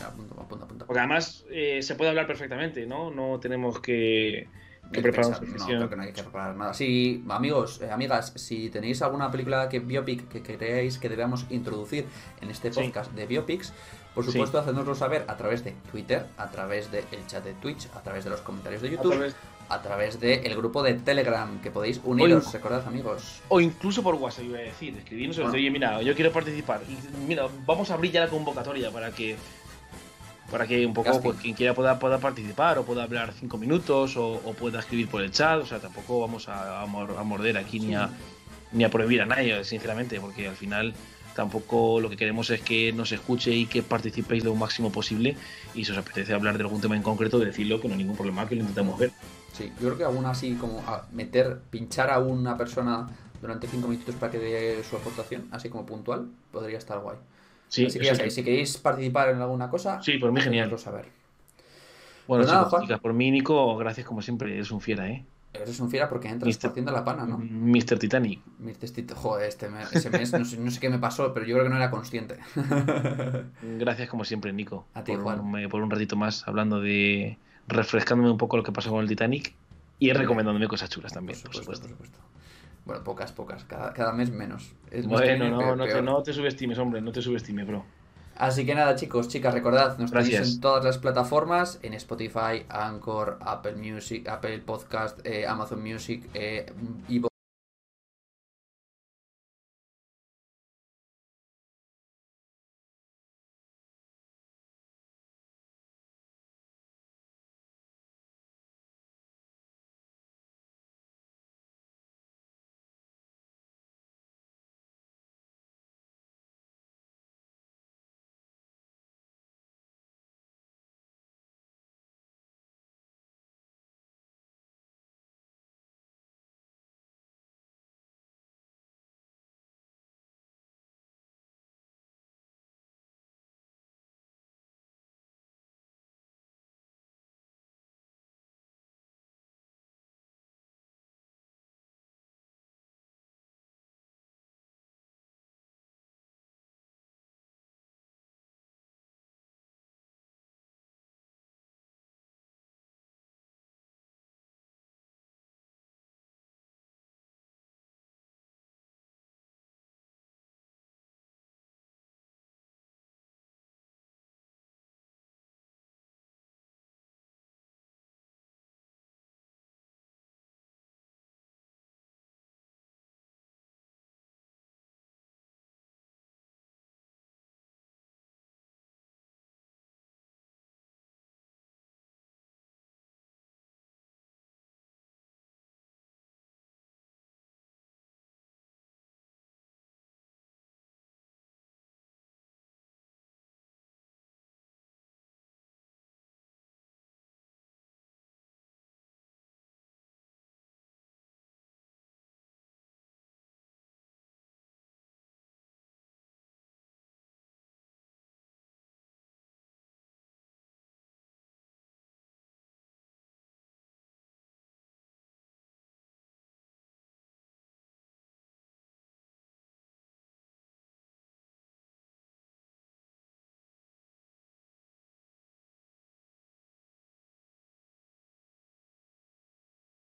Apunta, apunta. Porque además eh, se puede hablar perfectamente, ¿no? No tenemos que, que No, sesión. creo que no hay que preparar nada. Sí, amigos, eh, amigas, si tenéis alguna película que biopic que creáis que debamos introducir en este Sí. podcast de biopics, por Sí. supuesto, hacednoslo saber a través de Twitter, a través del chat de Twitch, a través de los comentarios de A YouTube, través- a través del grupo de Telegram, que podéis uniros, recordad, amigos. O incluso por WhatsApp, iba a decir. Escribirnos Bueno. oye, mira, yo quiero participar. Y, Mira, vamos a abrir ya la convocatoria para que para que un poco pues, quien quiera pueda, pueda participar o pueda hablar cinco minutos o, o pueda escribir por el chat. O sea, tampoco vamos a, a mor- a morder aquí ni, a, ni a prohibir a nadie, sinceramente, porque al final tampoco lo que queremos es que nos escuche y que participéis lo máximo posible. Y si os apetece hablar de algún tema en concreto, decirlo, que no hay ningún problema, que lo intentamos ver. Sí, yo creo que alguna así como meter, pinchar a una persona durante 5 minutos para que dé su aportación, así como puntual, podría estar guay. Sí, así que eso ya sí. sabéis, si queréis participar en alguna cosa, Sí, por mí genial. saber. Bueno, Pues nada, chicos, Juan. chicas, por mí, Nico, gracias como siempre, eres un fiera, ¿eh? Eres un fiera porque entras Mister- partiendo la pana, ¿no? Mr. Titanic. Joder, este mes, ese mes no sé, no sé qué me pasó, pero yo creo que no era consciente. Gracias como siempre, Nico. A ti, por, Juan. un, por un ratito más hablando de. refrescándome un poco lo que pasó con el Titanic y recomendándome cosas chulas también, por supuesto. por supuesto. Bueno, pocas, pocas, cada, cada mes menos. Es Bueno, no, peor, no te, peor. no te subestimes, hombre, no te subestimes, bro. Así que nada, chicos, chicas, recordad, nos tenéis Gracias. en todas las plataformas, en Spotify, Anchor, Apple Music, Apple Podcast, eh, Amazon Music, eh, Evo-